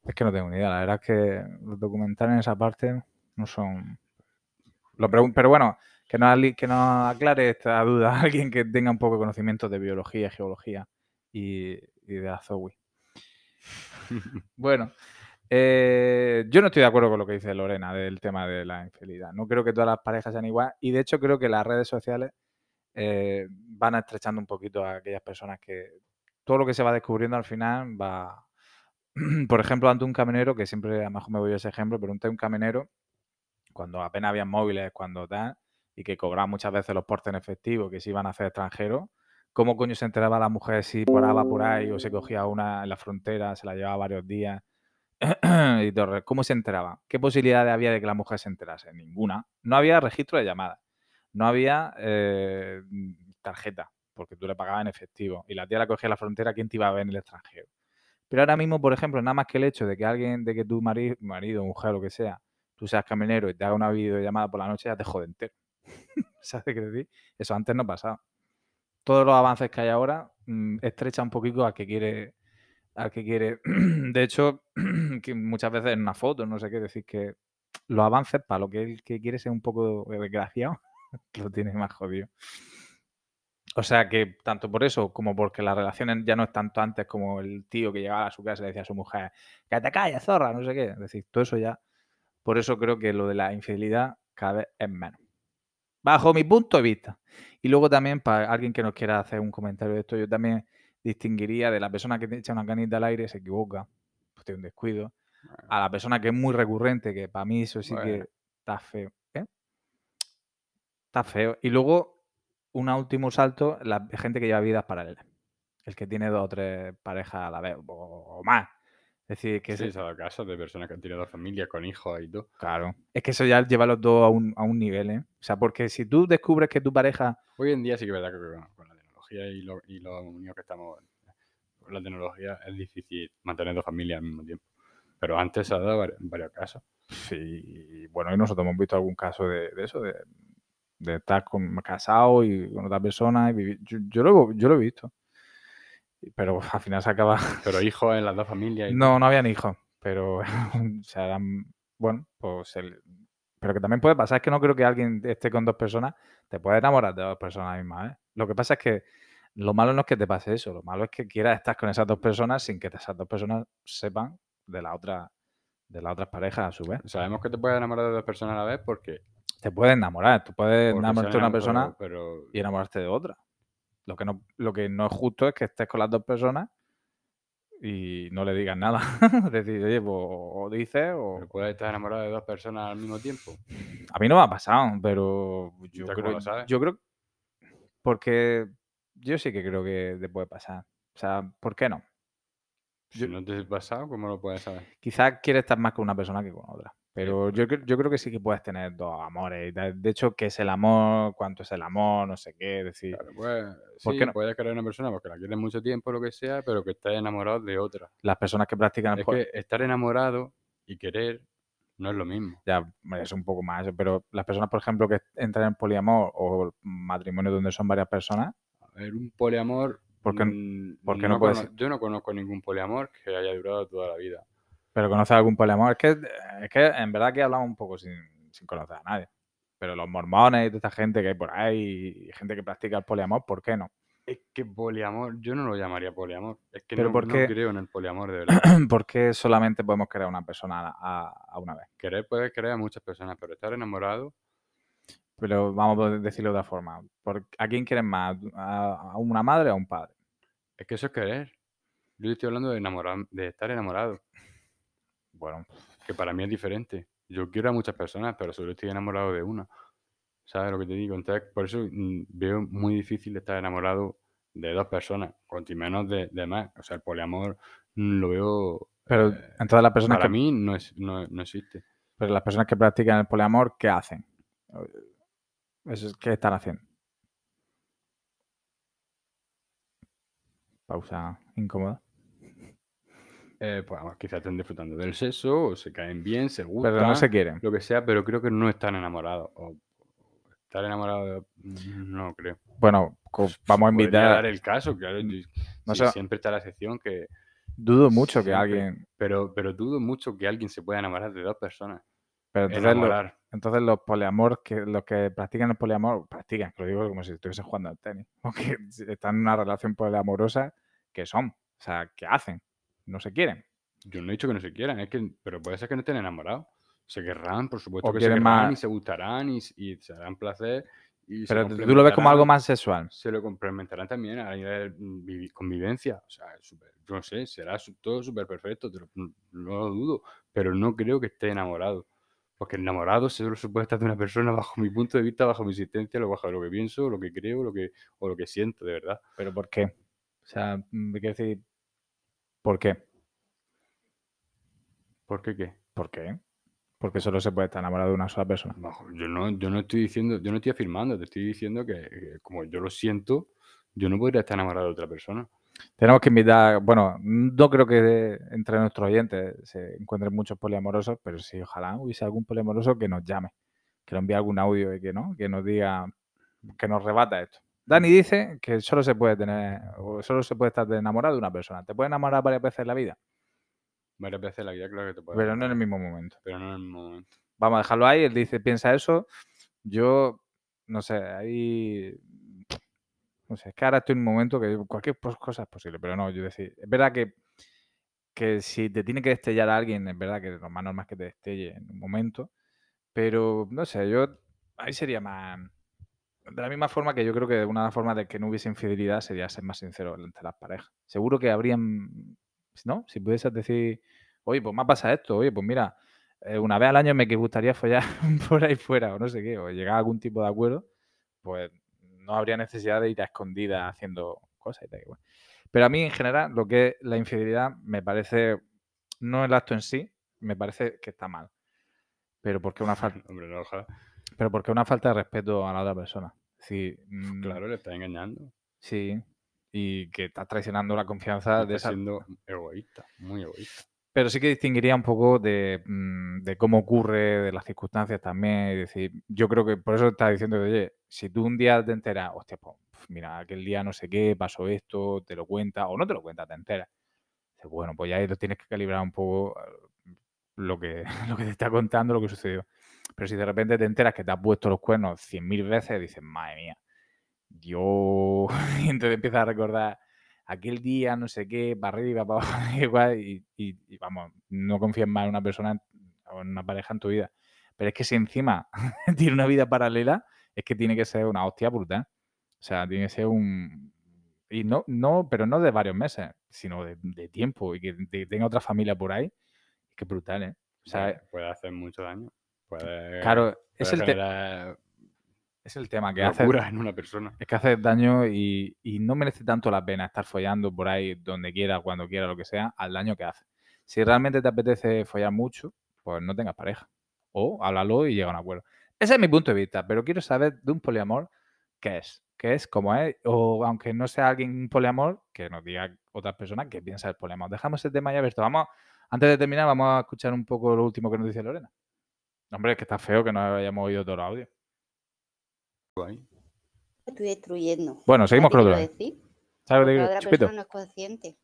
Es que no tengo ni idea. La verdad es que los documentales en esa parte no son. Lo Pero bueno, que nos, ali- que nos aclare esta duda alguien que tenga un poco de conocimiento de biología, geología y, y de la Zoe. Bueno, eh, yo no estoy de acuerdo con lo que dice Lorena del tema de la infidelidad. No creo que todas las parejas sean igual y de hecho creo que las redes sociales eh, van estrechando un poquito a aquellas personas que todo lo que se va descubriendo al final va... Por ejemplo, ante un camionero, que siempre a lo mejor me voy a ese ejemplo, pero ante un camionero, cuando apenas había móviles, cuando tal, y que cobraba muchas veces los portes en efectivo, que se iban a hacer extranjeros, ¿cómo coño se enteraba la mujer si paraba por ahí o se cogía una en la frontera, se la llevaba varios días? ¿Cómo se enteraba? ¿Qué posibilidades había de que la mujer se enterase? Ninguna. No había registro de llamadas. No había eh, tarjeta, porque tú le pagabas en efectivo. Y la tía la cogía en la frontera, ¿quién te iba a ver en el extranjero? Pero ahora mismo, por ejemplo, nada más que el hecho de que alguien, de que tu marido, marido mujer, lo que sea, tú seas camionero y te haga una videollamada por la noche, ya te jode entero. ¿Sabes qué decir? Eso antes no pasaba. Todos los avances que hay ahora mm, estrecha un poquito al que quiere, al que quiere. De hecho, que muchas veces en una foto, no sé qué decir, que los avances para lo que él que quiere ser un poco desgraciado, lo tiene más jodido. O sea que tanto por eso como porque las relaciones ya no es tanto antes como el tío que llegaba a su casa y le decía a su mujer, que te calles, zorra, no sé qué. Es decir, todo eso ya. Por eso creo que lo de la infidelidad cada vez es menos. Bajo mi punto de vista. Y luego también, para alguien que nos quiera hacer un comentario de esto, yo también distinguiría de la persona que te echa una canita al aire, se equivoca, pues tiene un descuido, a la persona que es muy recurrente, que para mí eso sí Bueno. que está feo. ¿eh? Está feo. Y luego, un último salto, la gente que lleva vidas paralelas. El que tiene dos o tres parejas a la vez, o, o más. Es decir, que Sí, ha dado casos de personas que han tenido familias con hijos y todo. Claro. Es que eso ya lleva a los dos a un, a un nivel, ¿eh? O sea, porque si tú descubres que tu pareja. Hoy en día sí que es verdad que con, con la tecnología y lo, y lo unidos que estamos con la tecnología es difícil mantener dos familias al mismo tiempo. Pero antes se ha dado vari- varios casos. Sí, bueno, y nosotros hemos visto algún caso de, de eso, de, de estar con, casado y con otra persona y vivir. Yo, yo lo, yo lo he visto. Pero al final se acaba. Pero hijos en las dos familias. y No, no habían hijos, pero o sea, eran, bueno, pues el- pero que también puede pasar, es que no creo que alguien esté con dos personas, te puede enamorar de dos personas a la misma vez. Lo que pasa es que lo malo no es que te pase eso, lo malo es que quieras estar con esas dos personas sin que esas dos personas sepan de la otra, de las otras parejas a su vez. Sabemos que te puedes enamorar de dos personas a la vez porque. Te puedes enamorar, tú puedes enamorarte de una persona Pero, y enamorarte de otra. Lo que no, lo que no es justo es que estés con las dos personas y no le digas nada. es decir, oye, pues o dices o... puedes estar enamorado de dos personas al mismo tiempo. A mí no me ha pasado, pero yo ¿Tú cómo creo, lo sabes? yo creo, porque yo sí que creo que te puede pasar. O sea, ¿por qué no? Si Yo- no te has pasado, ¿cómo lo puedes saber? Quizás quieres estar más con una persona que con otra. Pero yo, yo creo que sí que puedes tener dos amores. De hecho, ¿qué es el amor? ¿Cuánto es el amor? No sé qué. Decir, Claro, pues, ¿Por sí, qué no? puedes querer a una persona porque la quieres mucho tiempo, lo que sea, pero que estés enamorado de otra. las personas que practican el Es que estar enamorado y querer no es lo mismo. ya es un poco más pero las personas, por ejemplo, que entran en poliamor o matrimonio donde son varias personas, A ver, un poliamor. ¿Por qué- mm, por qué no puede cono- ser? Yo no conozco ningún poliamor que haya durado toda la vida. Pero conoces algún poliamor. Es que, es que en verdad que hablamos un poco sin, sin conocer a nadie. Pero los mormones y toda esta gente que hay por ahí, y gente que practica el poliamor, ¿por qué no? Es que poliamor, yo no lo llamaría poliamor. Es que Pero no, creo en el poliamor de verdad. ¿Por qué solamente podemos querer a una persona a, a- una vez? Querer puede querer a muchas personas, pero estar enamorado, Pero vamos a decirlo de otra forma. ¿Por- ¿A quién quieres más? ¿A, a una madre o a un padre? es que eso es querer. Yo estoy hablando de enamorar, de estar enamorado, Bueno, que para mí es diferente. Yo quiero a muchas personas, pero solo estoy enamorado de una. ¿Sabes lo que te digo? Entonces, por eso mm, veo muy difícil estar enamorado de dos personas, cuanto menos de, de más. O sea, el poliamor mm, lo veo. pero eh, entonces las personas para que, mí no, es, no, no existe. pero las personas que practican el poliamor, ¿qué hacen? ¿Qué están haciendo? Pausa incómoda. Eh, pues quizás estén disfrutando del sexo, o se caen bien, se gustan, Pero no se quieren. lo que sea, pero creo que no están enamorados. O, o estar enamorado de- no creo. Bueno, vamos a Podría invitar. dar el caso, claro. y- No sí, sé. siempre está la excepción que. Dudo mucho que alguien. Pero, pero dudo mucho que alguien se pueda enamorar de dos personas. Pero entonces, lo- entonces los poliamor, que los que practican el poliamor, practican, que lo digo como si estuviesen jugando al tenis. Porque están en una relación poliamorosa, ¿qué son? O sea, ¿qué hacen? No se quieren. Yo no he dicho que no se quieran, es que, pero puede ser que no estén enamorados. Se querrán, por supuesto O que se querrán más- y se gustarán y, y se harán placer. Y Pero tú lo ves como algo más sexual. se lo complementarán también a nivel convivencia. O sea, es súper- yo no sé, será todo súper perfecto, te lo- no lo dudo, pero no creo que esté enamorado. Porque enamorado solo se puede estar de una persona bajo mi punto de vista, bajo mi existencia, lo bajo lo que pienso, lo que creo, lo que, o lo que siento, de verdad. ¿Pero por qué? O sea, mm, quiero decir, ¿por qué? ¿Por qué qué? ¿Por qué? Porque solo se puede estar enamorado de una sola persona. Bajo- yo no, yo no estoy diciendo, yo no estoy afirmando, te estoy diciendo que, que como yo lo siento, yo no podría estar enamorado de otra persona. Tenemos que invitar, bueno, no creo que entre nuestros oyentes se encuentren muchos poliamorosos, pero sí, ojalá hubiese algún poliamoroso que nos llame, que nos envíe algún audio y que no, que nos diga, que nos rebata esto. Dani dice que solo se puede tener, o solo se puede estar enamorado de una persona. ¿Te puedes enamorar varias veces en la vida? Varias veces en la vida, claro que te puedes Pero no en el mismo momento. pero no en el mismo momento. Vamos a dejarlo ahí, él dice, piensa eso. Yo, no sé, ahí No sé, es que ahora estoy en un momento que cualquier cosa es posible, pero no, yo decir, es verdad que, que si te tiene que destellar a alguien, es verdad que lo más normal es que te destelle en un momento, pero no sé, yo ahí sería más... De la misma forma que yo creo que una de las formas de que no hubiese infidelidad sería ser más sincero entre las parejas. Seguro que habrían, ¿no? Si pudieses decir, oye, pues me ha pasado esto, oye, pues mira, eh, una vez al año me gustaría follar por ahí fuera o no sé qué, o llegar a algún tipo de acuerdo, pues no habría necesidad de ir a escondidas haciendo cosas y tal. igual. Pero a mí en general lo que es la infidelidad me parece, no el acto en sí, me parece que está mal. Pero porque una falta, Hombre, no, ojalá. Pero porque una falta de respeto a la otra persona. Es decir, mm, Claro, le está engañando. Sí, y que estás traicionando la confianza de Está esa... siendo egoísta, muy egoísta. Pero sí que distinguiría un poco de, mm, de cómo ocurre, de las circunstancias también. Es decir, yo creo que por eso estás diciendo, oye, si tú un día te enteras, hostia, pues mira, aquel día no sé qué, pasó esto, te lo cuenta, o no te lo cuenta, te enteras. Bueno, pues ya ahí lo tienes que calibrar un poco eh, lo que, lo que te está contando, lo que sucedió. Pero si de repente te enteras que te has puesto los cuernos cien mil veces, dices, madre mía, yo... y entonces empiezas a recordar aquel día, no sé qué, para arriba, para abajo, y, vamos, no confíes más en una persona o en una pareja en tu vida. Pero es que si encima tiene una vida paralela, es que tiene que ser una hostia brutal. O sea, tiene que ser un... Y no, no, pero no de varios meses, sino de, tiempo y que te- tenga otra familia por ahí. Es que brutal, ¿eh? Puede hacer mucho daño. Puede, claro, es el, es el tema que hace... en una persona. Es que hace daño y, y no merece tanto la pena estar follando por ahí donde quiera, cuando quiera, lo que sea, al daño que hace. Si realmente te apetece follar mucho, pues no tengas pareja. O háblalo y llega a un acuerdo. Ese es mi punto de vista, pero quiero saber de un poliamor qué es. ¿Qué es? ¿Cómo es? O aunque no sea alguien un poliamor, que nos diga otras personas qué piensa del poliamor. Dejamos ese tema ya abierto. Vamos, antes de terminar, vamos a escuchar un poco lo último que nos dice Lorena. Hombre, es que está feo que no hayamos oído todo el audio. Guay. Estoy destruyendo. Bueno, seguimos con ¿Sabes lo decir? ¿Sabes de otra Chupito. persona no es consciente.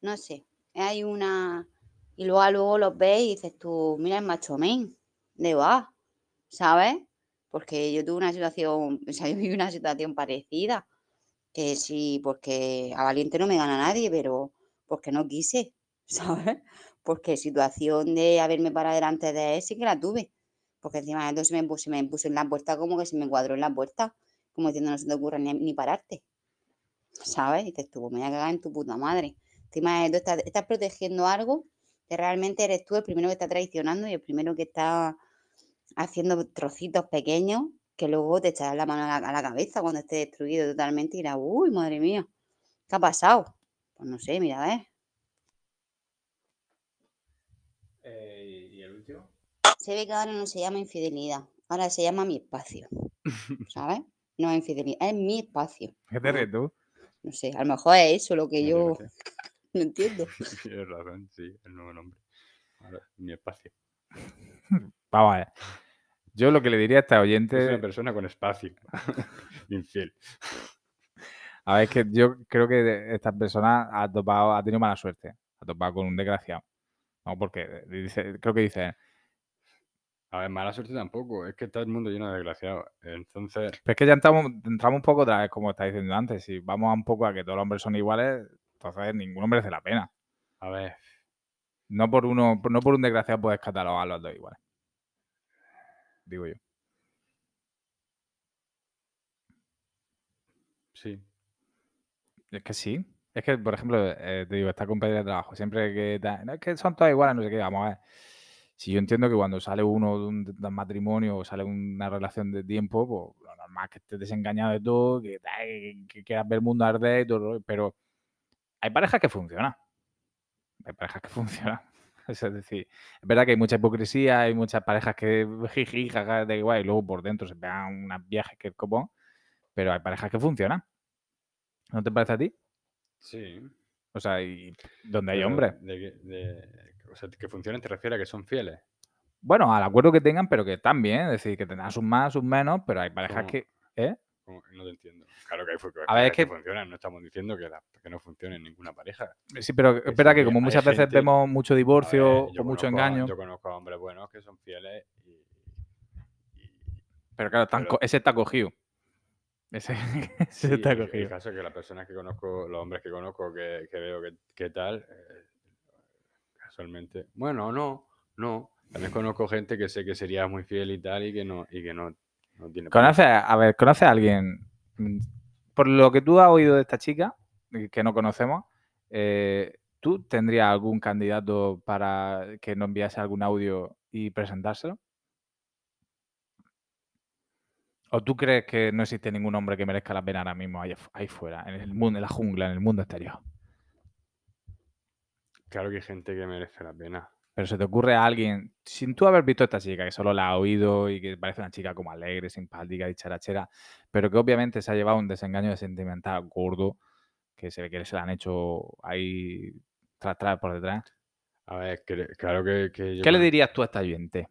No sé. Hay una. Y luego, luego los ves y dices tú, mira el macho men, de va, ¿sabes? Porque yo tuve una situación, o sea, yo viví una situación parecida. Que sí, porque a valiente no me gana nadie, pero porque no quise, ¿sabes? Porque situación de haberme parado delante de él sí que la tuve. Porque encima de todo se me puso, se me puso en la puerta como que se me cuadró en la puerta, como diciendo no se te ocurra ni, ni pararte. ¿sabes? Y dices tú, "Pues me voy a cagar en tu puta madre. Encima de todo, estás, estás protegiendo algo que realmente eres tú el primero que está traicionando y el primero que está haciendo trocitos pequeños que luego te echarás la mano a la, cabeza cuando esté destruido totalmente y dirás, uy, madre mía, ¿qué ha pasado? Pues no sé, mira, a. ¿Y el último? Se ve que ahora no se llama infidelidad, ahora se llama mi espacio, ¿sabes? No es infidelidad, es mi espacio. ¿Qué te ríes tú? No sé, a lo mejor es eso lo que yo no entiendo. Tienes razón, sí, el nuevo nombre. Ahora, mi espacio. Vamos a ver. Yo lo que le diría a esta Es una oyente, persona con espacio. Infiel. a ver, es que yo creo que esta persona ha topado, ha tenido mala suerte. Ha topado con un desgraciado. No, porque dice, creo que dice, A ver, mala suerte tampoco. Es que está el mundo lleno de desgraciados. Entonces, pero es que ya entramos, entramos un poco otra vez, como está diciendo antes. Si vamos a un poco a que todos los hombres son iguales, entonces ninguno merece la pena. a ver, No por uno, no por un desgraciado puedes catalogar a los dos iguales. Digo yo. sí. Es que sí. Es que, por ejemplo, eh, te digo, esta compañera de trabajo, siempre que no, es que son todas iguales, no sé qué, vamos a ver. Si yo entiendo que cuando sale uno de un, de un matrimonio o sale una relación de tiempo, pues lo normal es que estés desengañado de todo, que, ta- que, que quieras ver el mundo arder y todo, pero hay parejas que funcionan. Hay parejas que funcionan. Es decir, es verdad que hay mucha hipocresía, hay muchas parejas que jiji, jaja, de igual, y luego por dentro se pegan unas viajes que el copón, pero hay parejas que funcionan. ¿No te parece a ti? Sí. O sea, y donde hay hombres. De, que- de- o sea, que funcionen te refiere a que son fieles. Bueno, al acuerdo que tengan, pero que están bien. Es decir, que tendrán sus más, sus menos, pero hay parejas ¿Cómo? que. ¿Eh? Que No te entiendo. Claro que hay A ver, es que que- funcionan. No estamos diciendo que, la- que no funcione ninguna pareja. Sí, pero es Que verdad que como muchas veces gente- vemos mucho divorcio ver, o mucho conozco engaño. Yo conozco a hombres buenos que son fieles y, y- Pero claro, están pero- co- ese está cogido. Ese, ese Sí, está el, el cogido. caso es que las personas que conozco, los hombres que conozco, que, que veo que, que tal, eh, casualmente, bueno, no, no. También conozco gente que sé que sería muy fiel y tal y que no, y que no, no tiene. ¿Conoces, a ver, ¿conoces a alguien? mm, Por lo que tú has oído de esta chica, y que no conocemos, eh, ¿tú tendrías algún candidato para que nos enviase algún audio y presentárselo? ¿O tú crees que no existe ningún hombre que merezca la pena ahora mismo ahí, ahí fuera, en el mundo, en la jungla, en el mundo exterior? Claro que hay gente que merece la pena. Pero se te ocurre a alguien, sin tú haber visto a esta chica, que solo la has oído y que parece una chica como alegre, simpática, dicharachera, pero que obviamente se ha llevado un desengaño de sentimental gordo, que se ve que se la han hecho ahí tras tras por detrás. A ver, claro que, que yo ¿Qué le dirías tú a esta oyente?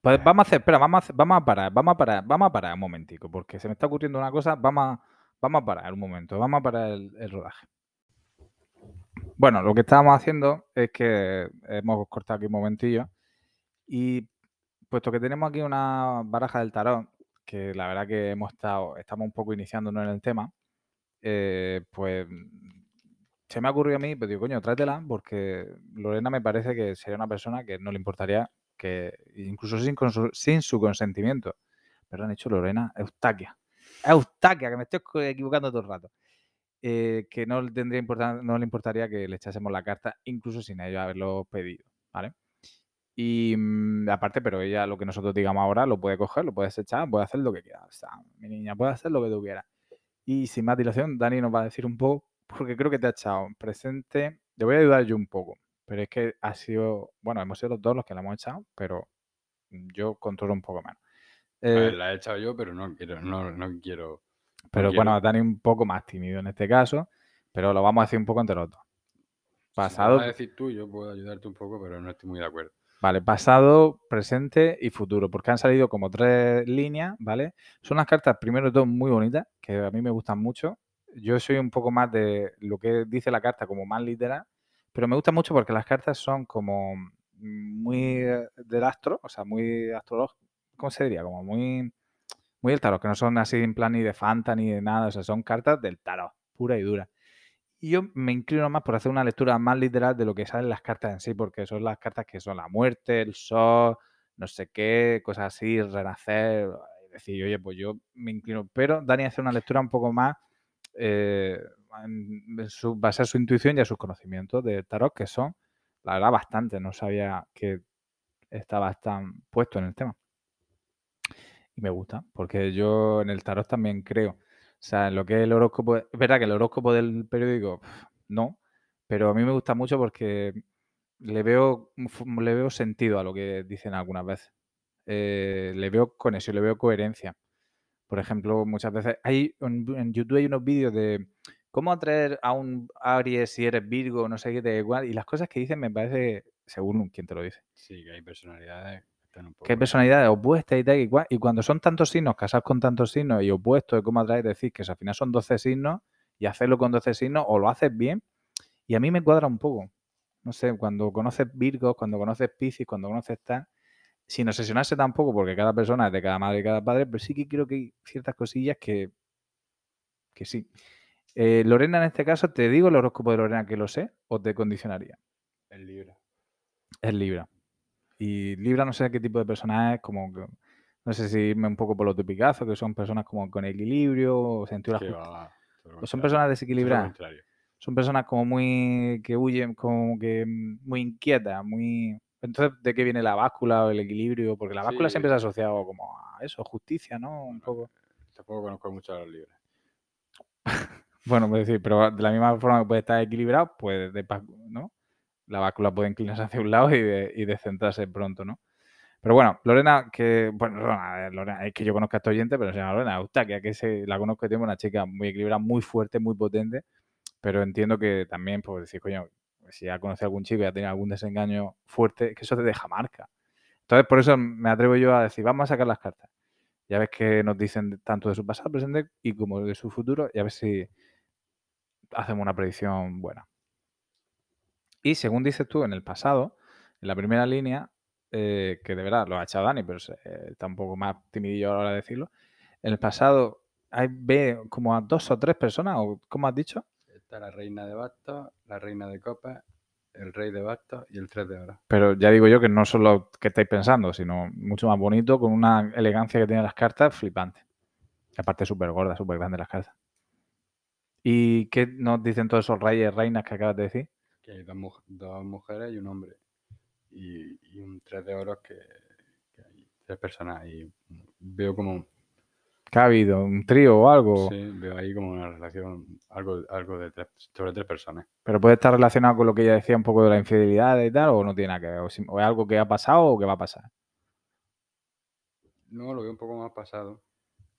Pues vamos a hacer, espera, vamos a, hacer- vamos a parar, vamos a parar, vamos a parar un momentico, porque se me está ocurriendo una cosa, vamos a, vamos a parar un momento, vamos a parar el, el rodaje. Bueno, lo que estábamos haciendo es que hemos cortado aquí un momentillo y puesto que tenemos aquí una baraja del tarot, que la verdad que hemos estado, estamos un poco iniciándonos en el tema, eh, pues se me ha ocurrido a mí, pues digo, coño, tráetela, porque Lorena me parece que sería una persona que no le importaría que, incluso sin, sin su consentimiento, perdón, he dicho Lorena, Eustaquia, Eustaquia, que me estoy equivocando todo el rato, eh, que no le, tendría importan- no le importaría que le echásemos la carta, incluso sin ellos haberlo pedido, ¿vale? Y mm, aparte, pero ella lo que nosotros digamos ahora lo puede coger, lo puede echar, puede hacer lo que quiera. O sea, mi niña, puede hacer lo que tú quieras. Y sin más dilación, Dani nos va a decir un poco, porque creo que te ha echado presente. Te voy a ayudar yo un poco, pero es que ha sido, bueno, hemos sido los dos los que la hemos echado, pero yo controlo un poco ver, Eh, la he echado yo, pero no quiero, no, no quiero. Pero bueno, Dani un poco más tímido en este caso, pero lo vamos a decir un poco entre los dos. si Pasado, lo vas a decir tú, yo puedo ayudarte un poco, pero no estoy muy de acuerdo. Vale, pasado, presente y futuro, porque han salido como tres líneas, ¿vale? Son unas cartas, primero de todo, muy bonitas, que a mí me gustan mucho. Yo soy un poco más de lo que dice la carta, como más literal, pero me gusta mucho porque las cartas son como muy eh, del astro, o sea, muy astrológico, ¿cómo se diría? Como muy, muy del tarot, que no son así en plan ni de Fanta ni de nada, o sea, son cartas del tarot, pura y dura. Y yo me inclino más por hacer una lectura más literal de lo que salen las cartas en sí, porque son las cartas que son la muerte, el sol, no sé qué, cosas así, renacer. Es decir, oye, pues yo me inclino. Pero Dani hace una lectura un poco más eh, en, su, intuición y en sus conocimientos de tarot, que son, la verdad, bastante. No sabía que estabas tan puesto en el tema. Y me gusta, porque yo en el tarot también creo. O sea, en lo que es el horóscopo, es verdad que el horóscopo del periódico, no, pero a mí me gusta mucho porque le veo, fu- le veo sentido a lo que dicen algunas veces. Eh, le veo conexión, le veo coherencia. Por ejemplo, muchas veces hay en, YouTube hay unos vídeos de cómo atraer a un Aries si eres Virgo, no sé qué, de igual, y las cosas que dicen me parece, según quien te lo dice Sí, que hay personalidades están un poco. que hay personalidades opuestas y tal y cual. Y cuando son tantos signos, casados con tantos signos y opuestos de cómo atraer, decir que al final son 12 signos y hacerlo con 12 signos o lo haces bien. Y a mí me cuadra un poco. No sé, cuando conoces Virgos, cuando conoces Piscis, cuando conoces tal, sin obsesionarse tampoco, porque cada persona es de cada madre y cada padre, pero sí que creo que hay ciertas cosillas que, que sí. Eh, Lorena, en este caso, ¿te digo el horóscopo de Lorena que lo sé o te condicionaría? El libro. Es Libra. Y Libra no sé qué tipo de persona es, como que, no sé si irme un poco por los tupicazos, que son personas como con equilibrio, o sentido la O son personas desequilibradas. Son personas como muy que huyen, como que mm, muy inquietas, muy. Entonces, ¿de qué viene la báscula o el equilibrio? Porque la báscula siempre se ha asociado como a eso, justicia, ¿no? Un Bueno, poco. Tampoco conozco mucho a los libros. Bueno, pues decir, pero de la misma forma que puede estar equilibrado, pues de, ¿no? La báscula puede inclinarse hacia un lado y, de, y descentrarse pronto, ¿no? Pero bueno, Lorena, que, bueno, Lorena, es que yo conozco a esta oyente, pero se Lorena que la conozco, tiene una chica muy equilibrada, muy fuerte, muy potente, pero entiendo que también, pues decir, coño, si ha conocido a algún chico y ha tenido algún desengaño fuerte, que eso te deja marca. Entonces, por eso me atrevo yo a decir, vamos a sacar las cartas. Ya ves que nos dicen tanto de su pasado, presente y como de su futuro, y a ver si hacemos una predicción buena. Y según dices tú, en el pasado, en la primera línea, eh, que de verdad lo ha echado Dani, pero eh, está un poco más timidillo a la hora de decirlo, En el pasado hay, ve como a dos o tres personas, o ¿cómo has dicho? Está la reina de bastos, la reina de copas, el rey de bastos y el tres de oro. Pero ya digo yo que no son lo que estáis pensando, sino mucho más bonito, con una elegancia que tienen las cartas flipante. Aparte súper gorda, súper grande las cartas. ¿Y qué nos dicen todos esos reyes, reinas que acabas de decir? Que hay dos, muj- dos mujeres y un hombre. Y, y un tres de oro que, que hay tres personas. Y veo como, ¿Que ha habido? ¿Un trío o algo? sí, veo ahí como una relación, algo, algo de tres, sobre tres personas. Pero puede estar relacionado con lo que ella decía un poco de la infidelidad y tal, o no tiene nada que ver. O, es algo que ha pasado o que va a pasar. No, lo veo un poco más pasado.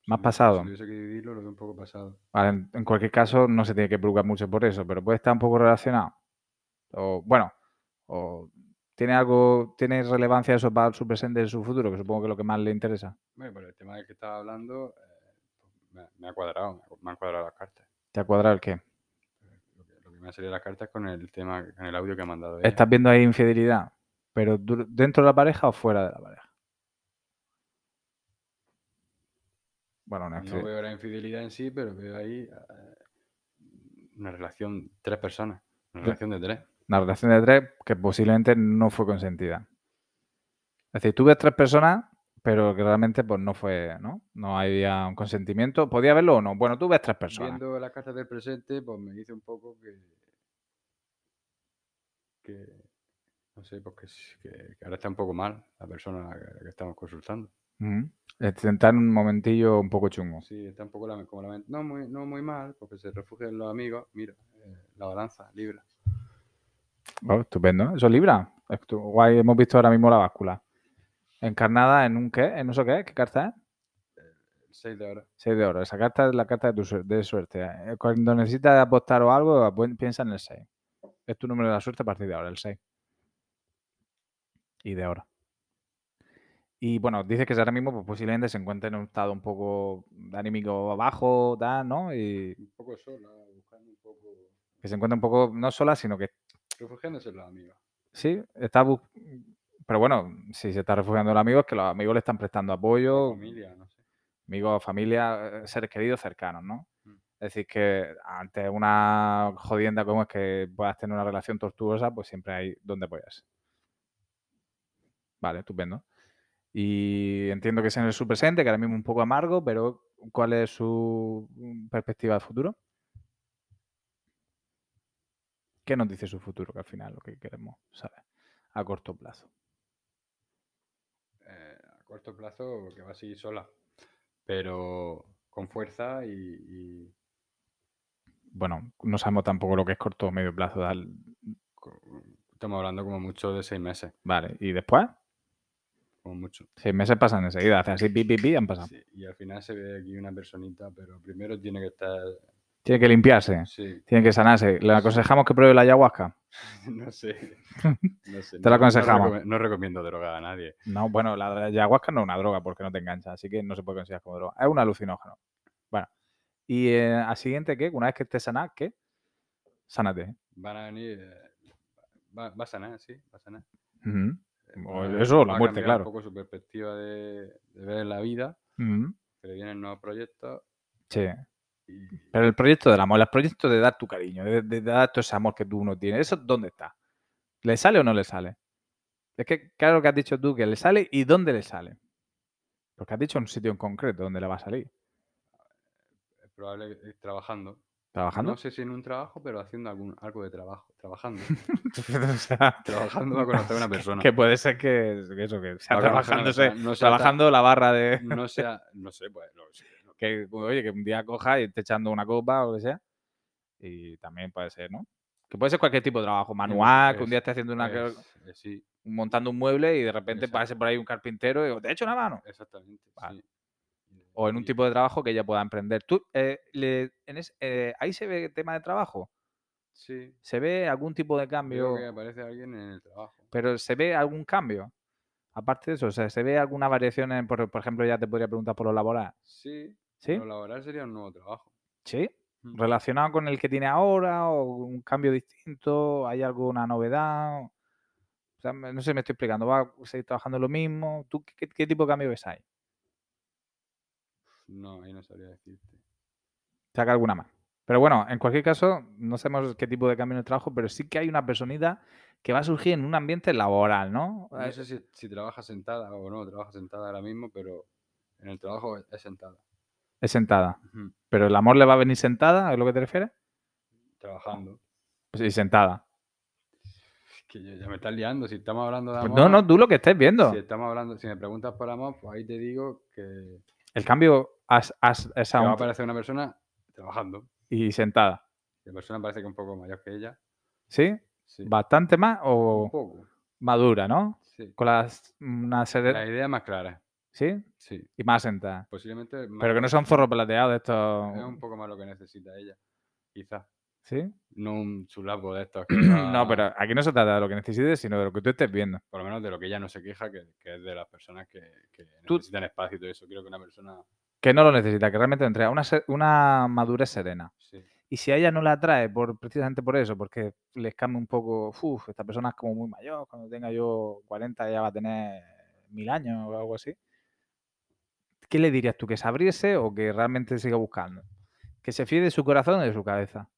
¿Más Si- pasado? Si tuviese que dividirlo, lo veo un poco pasado. Vale, en, en cualquier caso, no se tiene que preocupar mucho por eso, pero puede estar un poco relacionado. O, bueno, o tiene algo, tiene relevancia eso para su presente y su futuro, que supongo que es lo que más le interesa. Bueno, el tema del que estaba hablando, eh, me, ha- me ha cuadrado, me ha- me han cuadrado las cartas. ¿Te ha cuadrado el qué? Lo que, lo que me ha salido las cartas con el tema, con el audio que ha mandado ella. ¿Estás viendo ahí infidelidad? ¿Pero dentro de la pareja o fuera de la pareja? Bueno, una No veo la infidelidad en sí, pero veo ahí eh, una relación, tres personas, una relación de tres. Una relación de tres que posiblemente no fue consentida. Es decir, tú ves tres personas, pero que realmente pues no fue, ¿no? No había un consentimiento. ¿Podía haberlo o no? Bueno, tú ves tres personas. Viendo las cartas del presente, pues me dice un poco que, que no sé, pues que, s- que- que ahora está un poco mal la persona a la que, estamos consultando. Ujú. Está en un momentillo un poco chungo. Sí, está un poco la, como la mente. No muy, no muy mal, porque se refugia en los amigos. Mira, eh, la balanza, libra. Oh, estupendo. ¿Eso es Libra? Guay, hemos visto ahora mismo la báscula. Encarnada en un qué? ¿En eso qué es? ¿Qué carta es? El 6 de oro. 6 de oro. Esa carta es la carta de, tu de suerte. Eh, Cuando necesitas apostar o algo, piensa en el 6. Es tu número de la suerte a partir de ahora, el 6. Y de oro. Y bueno, dice que ahora mismo pues, posiblemente se encuentra en un estado un poco anímico bajo, tal, ¿no? Y Un poco sola, buscando un poco. que se encuentra un poco, no sola, sino que Refugiándose en los amigos. sí, está... bus- Pero bueno, si se está refugiando en los amigos, que los amigos le están prestando apoyo. Familia, no sé. amigos, familia, eh, seres queridos cercanos, ¿no? Mm. Es decir, que ante una jodienda como es que puedas tener una relación tortuosa, pues siempre hay donde apoyarse. Vale, estupendo. Y entiendo que ese no es su presente, que ahora mismo es un poco amargo, pero ¿cuál es su mm, perspectiva de futuro? ¿Qué nos dice su futuro? Que al final lo que queremos saber a corto plazo. eh, a corto plazo que va a seguir sola, pero con fuerza y, y Bueno, no sabemos tampoco lo que es corto o medio plazo. tal. estamos hablando como mucho de seis meses, Vale, ¿y después? como mucho. Seis meses pasan enseguida, hacen así, pi, pi, pi, han pasado. Sí, y al final se ve aquí una personita, pero primero tiene que estar, Tiene que limpiarse, sí, tiene que sanarse. ¿Le aconsejamos que pruebe la ayahuasca? no sé, no sé. Te lo no aconsejamos. No, recomiendo droga a nadie. No, bueno, la ayahuasca no es una droga porque no te engancha, así que no se puede considerar como droga. Es un alucinógeno. Bueno, y eh, al siguiente, ¿qué? Una vez que estés sanada, ¿qué? Sánate. Van a venir, eh, va, va a sanar, sí, va a sanar. Eh, va- eso la a muerte, claro. Un poco su perspectiva de, de ver la vida, Ujú. que le vienen nuevos proyectos Sí. Pero el proyecto del amor, el proyecto de dar tu cariño, de, de dar todo ese amor que tú no tienes, ¿eso dónde está? ¿Le sale o no le sale? Es que, claro que has dicho tú que le sale y dónde le sale. Porque has dicho un sitio en concreto donde le va a salir. es probable que- eh, trabajando. ¿Trabajando? No sé si en un trabajo, pero haciendo algún, algo de trabajo. Trabajando. O sea, trabajando va a conocer a una persona. que puede ser que, que eso, que sea trabajándose, no sea trabajando la barra de... No sea, no sé, pues, no- que, oye, que un día coja y esté echando una copa o lo que sea. Y también puede ser, ¿no? Que puede ser cualquier tipo de trabajo, manual, que un día es- esté haciendo una, es- eh, sí, montando un mueble y de repente Exacto. pase por ahí un carpintero y digo, te echo una mano. exactamente. Vale. sí. O en un tipo de trabajo que ella pueda emprender. ¿Tú, eh, le- en ese- eh, ahí se ve tema de trabajo? Sí, ¿Se ve algún tipo de cambio? que aparece alguien en el trabajo. Pero ¿se ve algún cambio? Aparte de eso, o sea, ¿se ve alguna variación en, por, por ejemplo, ya te podría preguntar por lo laboral? Sí, ¿Sí? lo laboral sería un nuevo trabajo. ¿Sí? Mm. ¿Relacionado con el que tiene ahora o un cambio distinto? ¿Hay alguna novedad? O sea, no sé, me estoy explicando. ¿Va a seguir trabajando lo mismo? ¿Tú qué, qué tipo de cambio ves ahí? No, ahí no sabría decirte. Saca alguna más. Pero bueno, en cualquier caso, no sabemos qué tipo de cambio en el trabajo, pero sí que hay una personita que va a surgir en un ambiente laboral, ¿no? No sé si, si trabaja sentada o no trabaja sentada ahora mismo, pero en el trabajo es sentada. Es sentada. Pero el amor le va a venir sentada, ¿es lo que te refieres? Trabajando. Pues sí, sentada. Es que ya, me estás liando. Si estamos hablando de Pues amor. no, no, tú lo que estés viendo. Si estamos hablando, si me preguntas por amor, pues ahí te digo que, El cambio as- as- es a va a un- aparecer una persona trabajando. y sentada. La persona parece que un poco mayor que ella. ¿Sí? Sí. Bastante más Un o poco. madura, ¿no? Sí. Con las una serie. La idea más clara. ¿Sí? Sí. Y más sentada. Posiblemente. más Pero que no son zorros plateados de estos. Es un poco más lo que necesita ella. Quizás. ¿Sí? No un chulapo de estos. que No, pero aquí no se trata de lo que necesites, sino de lo que tú estés viendo. Por lo menos de lo que ella no se queja, que, que es de las personas que, que Tú- necesitan espacio y todo eso. Creo que una persona. Que no lo necesita, que realmente lo entrega una, se- una madurez serena. Sí. Y si a ella no la atrae por, precisamente por eso, porque les cambia un poco, uff, esta persona es como muy mayor, cuando tenga yo 40 ella va a tener mil años o algo así. ¿Qué le dirías tú? ¿Que se abriese o que realmente siga buscando? ¿Que se fíe de su corazón o de su cabeza?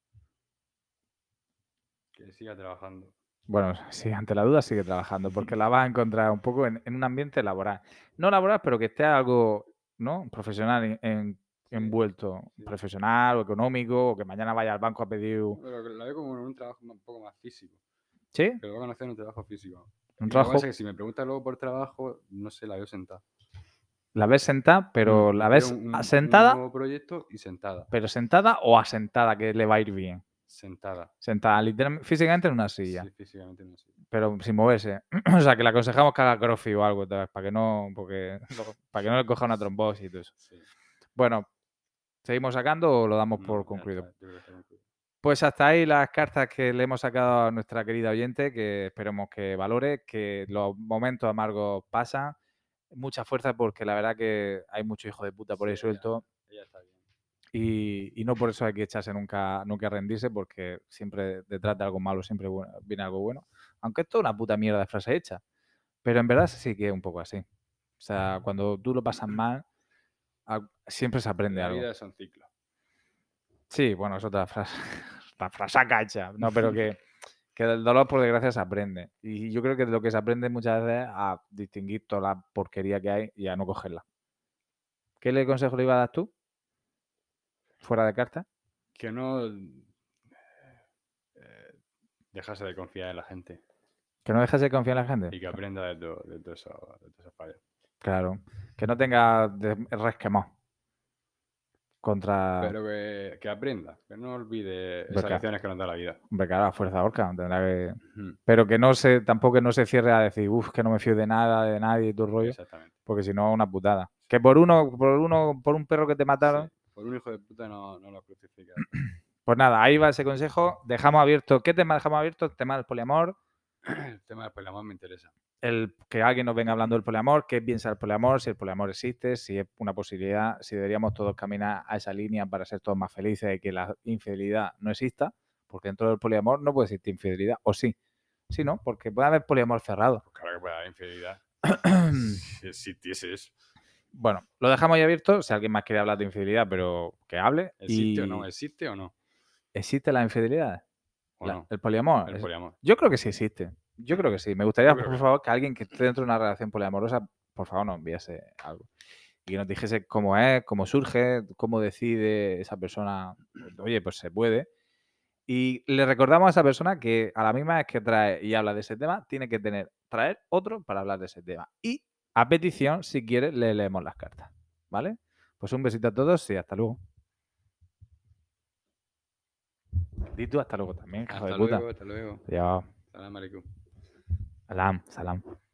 Que siga trabajando. Bueno, sí, ante la duda sigue trabajando, porque la vas a encontrar un poco en, en un ambiente laboral. No laboral, pero que esté algo, ¿no? Profesional en- envuelto, sí. profesional o económico, o que mañana vaya al banco a pedir... Pero la veo como en un trabajo un poco más físico. ¿Sí? Que lo voy a conocer en un trabajo físico. Un Y lo que trabajo, pasa es que si me preguntas luego por trabajo, no sé, la veo sentada. La ves sentada, pero Mm, la ves un- un- un sentada, nuevo proyecto y sentada. pero sentada o asentada, que le va a ir bien. Sentada. Sentada, literalmente, físicamente en una silla, Sí, físicamente no sé. pero sin moverse. o sea, que le aconsejamos que haga crossfit o algo, ¿sabes? para que no, porque, para que no le coja una trombosis y todo eso. Sí. Bueno, ¿seguimos sacando o lo damos No, por ya concluido? está, yo creo que está concluido. Pues hasta ahí las cartas que le hemos sacado a nuestra querida oyente, que esperemos que valore, que los momentos amargos pasan. Mucha fuerza porque la verdad que hay mucho hijo de puta por ahí Sí, suelto Ella está bien. y, y no por eso hay que echarse nunca, nunca rendirse porque siempre detrás de algo malo siempre bu- viene algo bueno. Aunque esto es una puta mierda de frase hecha. Pero en verdad sí que es un poco así. O sea, cuando tú lo pasas mal, al- siempre se aprende La algo. vida son ciclos. Sí, bueno, es otra frase, la frasaca hecha, no, pero que, que del dolor por desgracia se aprende. Y yo creo que de lo que se aprende muchas veces es a distinguir toda la porquería que hay y a no cogerla. ¿Qué le consejo le iba a dar tú? Fuera de carta. Que no eh, dejase de confiar en la gente Que no dejes de confiar en la gente. y que aprenda de, to- de todos esos, fallos. Claro. Que no tenga resquemor contra. Pero que, que aprenda, que no olvide esas lecciones que nos da la vida. Hombre, claro, a fuerza orca. Tendrá que. Pero que no se, tampoco que no se cierre a decir, uff, que no me fío de nada, de nadie el rollo. Exactamente. Porque si no, una putada. Que por uno, por uno, por un perro que te mataron. Sí, Por un hijo de puta no, no lo crucifica. Pues nada, ahí va ese consejo. Dejamos abierto. ¿Qué tema dejamos abierto? El tema del poliamor. El tema del poliamor me interesa. El que alguien nos venga hablando del poliamor, qué piensa del poliamor, si el poliamor existe, si es una posibilidad, si deberíamos todos caminar a esa línea para ser todos más felices y que la infidelidad no exista, porque dentro del poliamor no puede existir infidelidad, o sí. Sí, ¿no? Porque puede haber poliamor cerrado. Pues claro que puede haber infidelidad. si existiese eso. Bueno, lo dejamos ahí abierto. Si alguien más quiere hablar de infidelidad, pero que hable. ¿Existe y o no? ¿Existe o no? ¿Existe la infidelidad? ¿O La- no? ¿El poliamor? El poliamor. Yo creo que sí existe. Yo creo que sí. Me gustaría, por favor, que alguien que esté dentro de una relación poliamorosa, por favor, nos enviase algo. Y que nos dijese cómo es, cómo surge, cómo decide esa persona. Oye, pues se puede. Y le recordamos a esa persona que a la misma vez que trae y habla de ese tema, tiene que tener, traer otro para hablar de ese tema. Y a petición, si quiere, le leemos las cartas. ¿Vale? Pues un besito a todos y hasta luego. Di tú hasta luego también, Hasta de puta. luego, hasta luego. Ya. Salam aleikum. Salam, salam.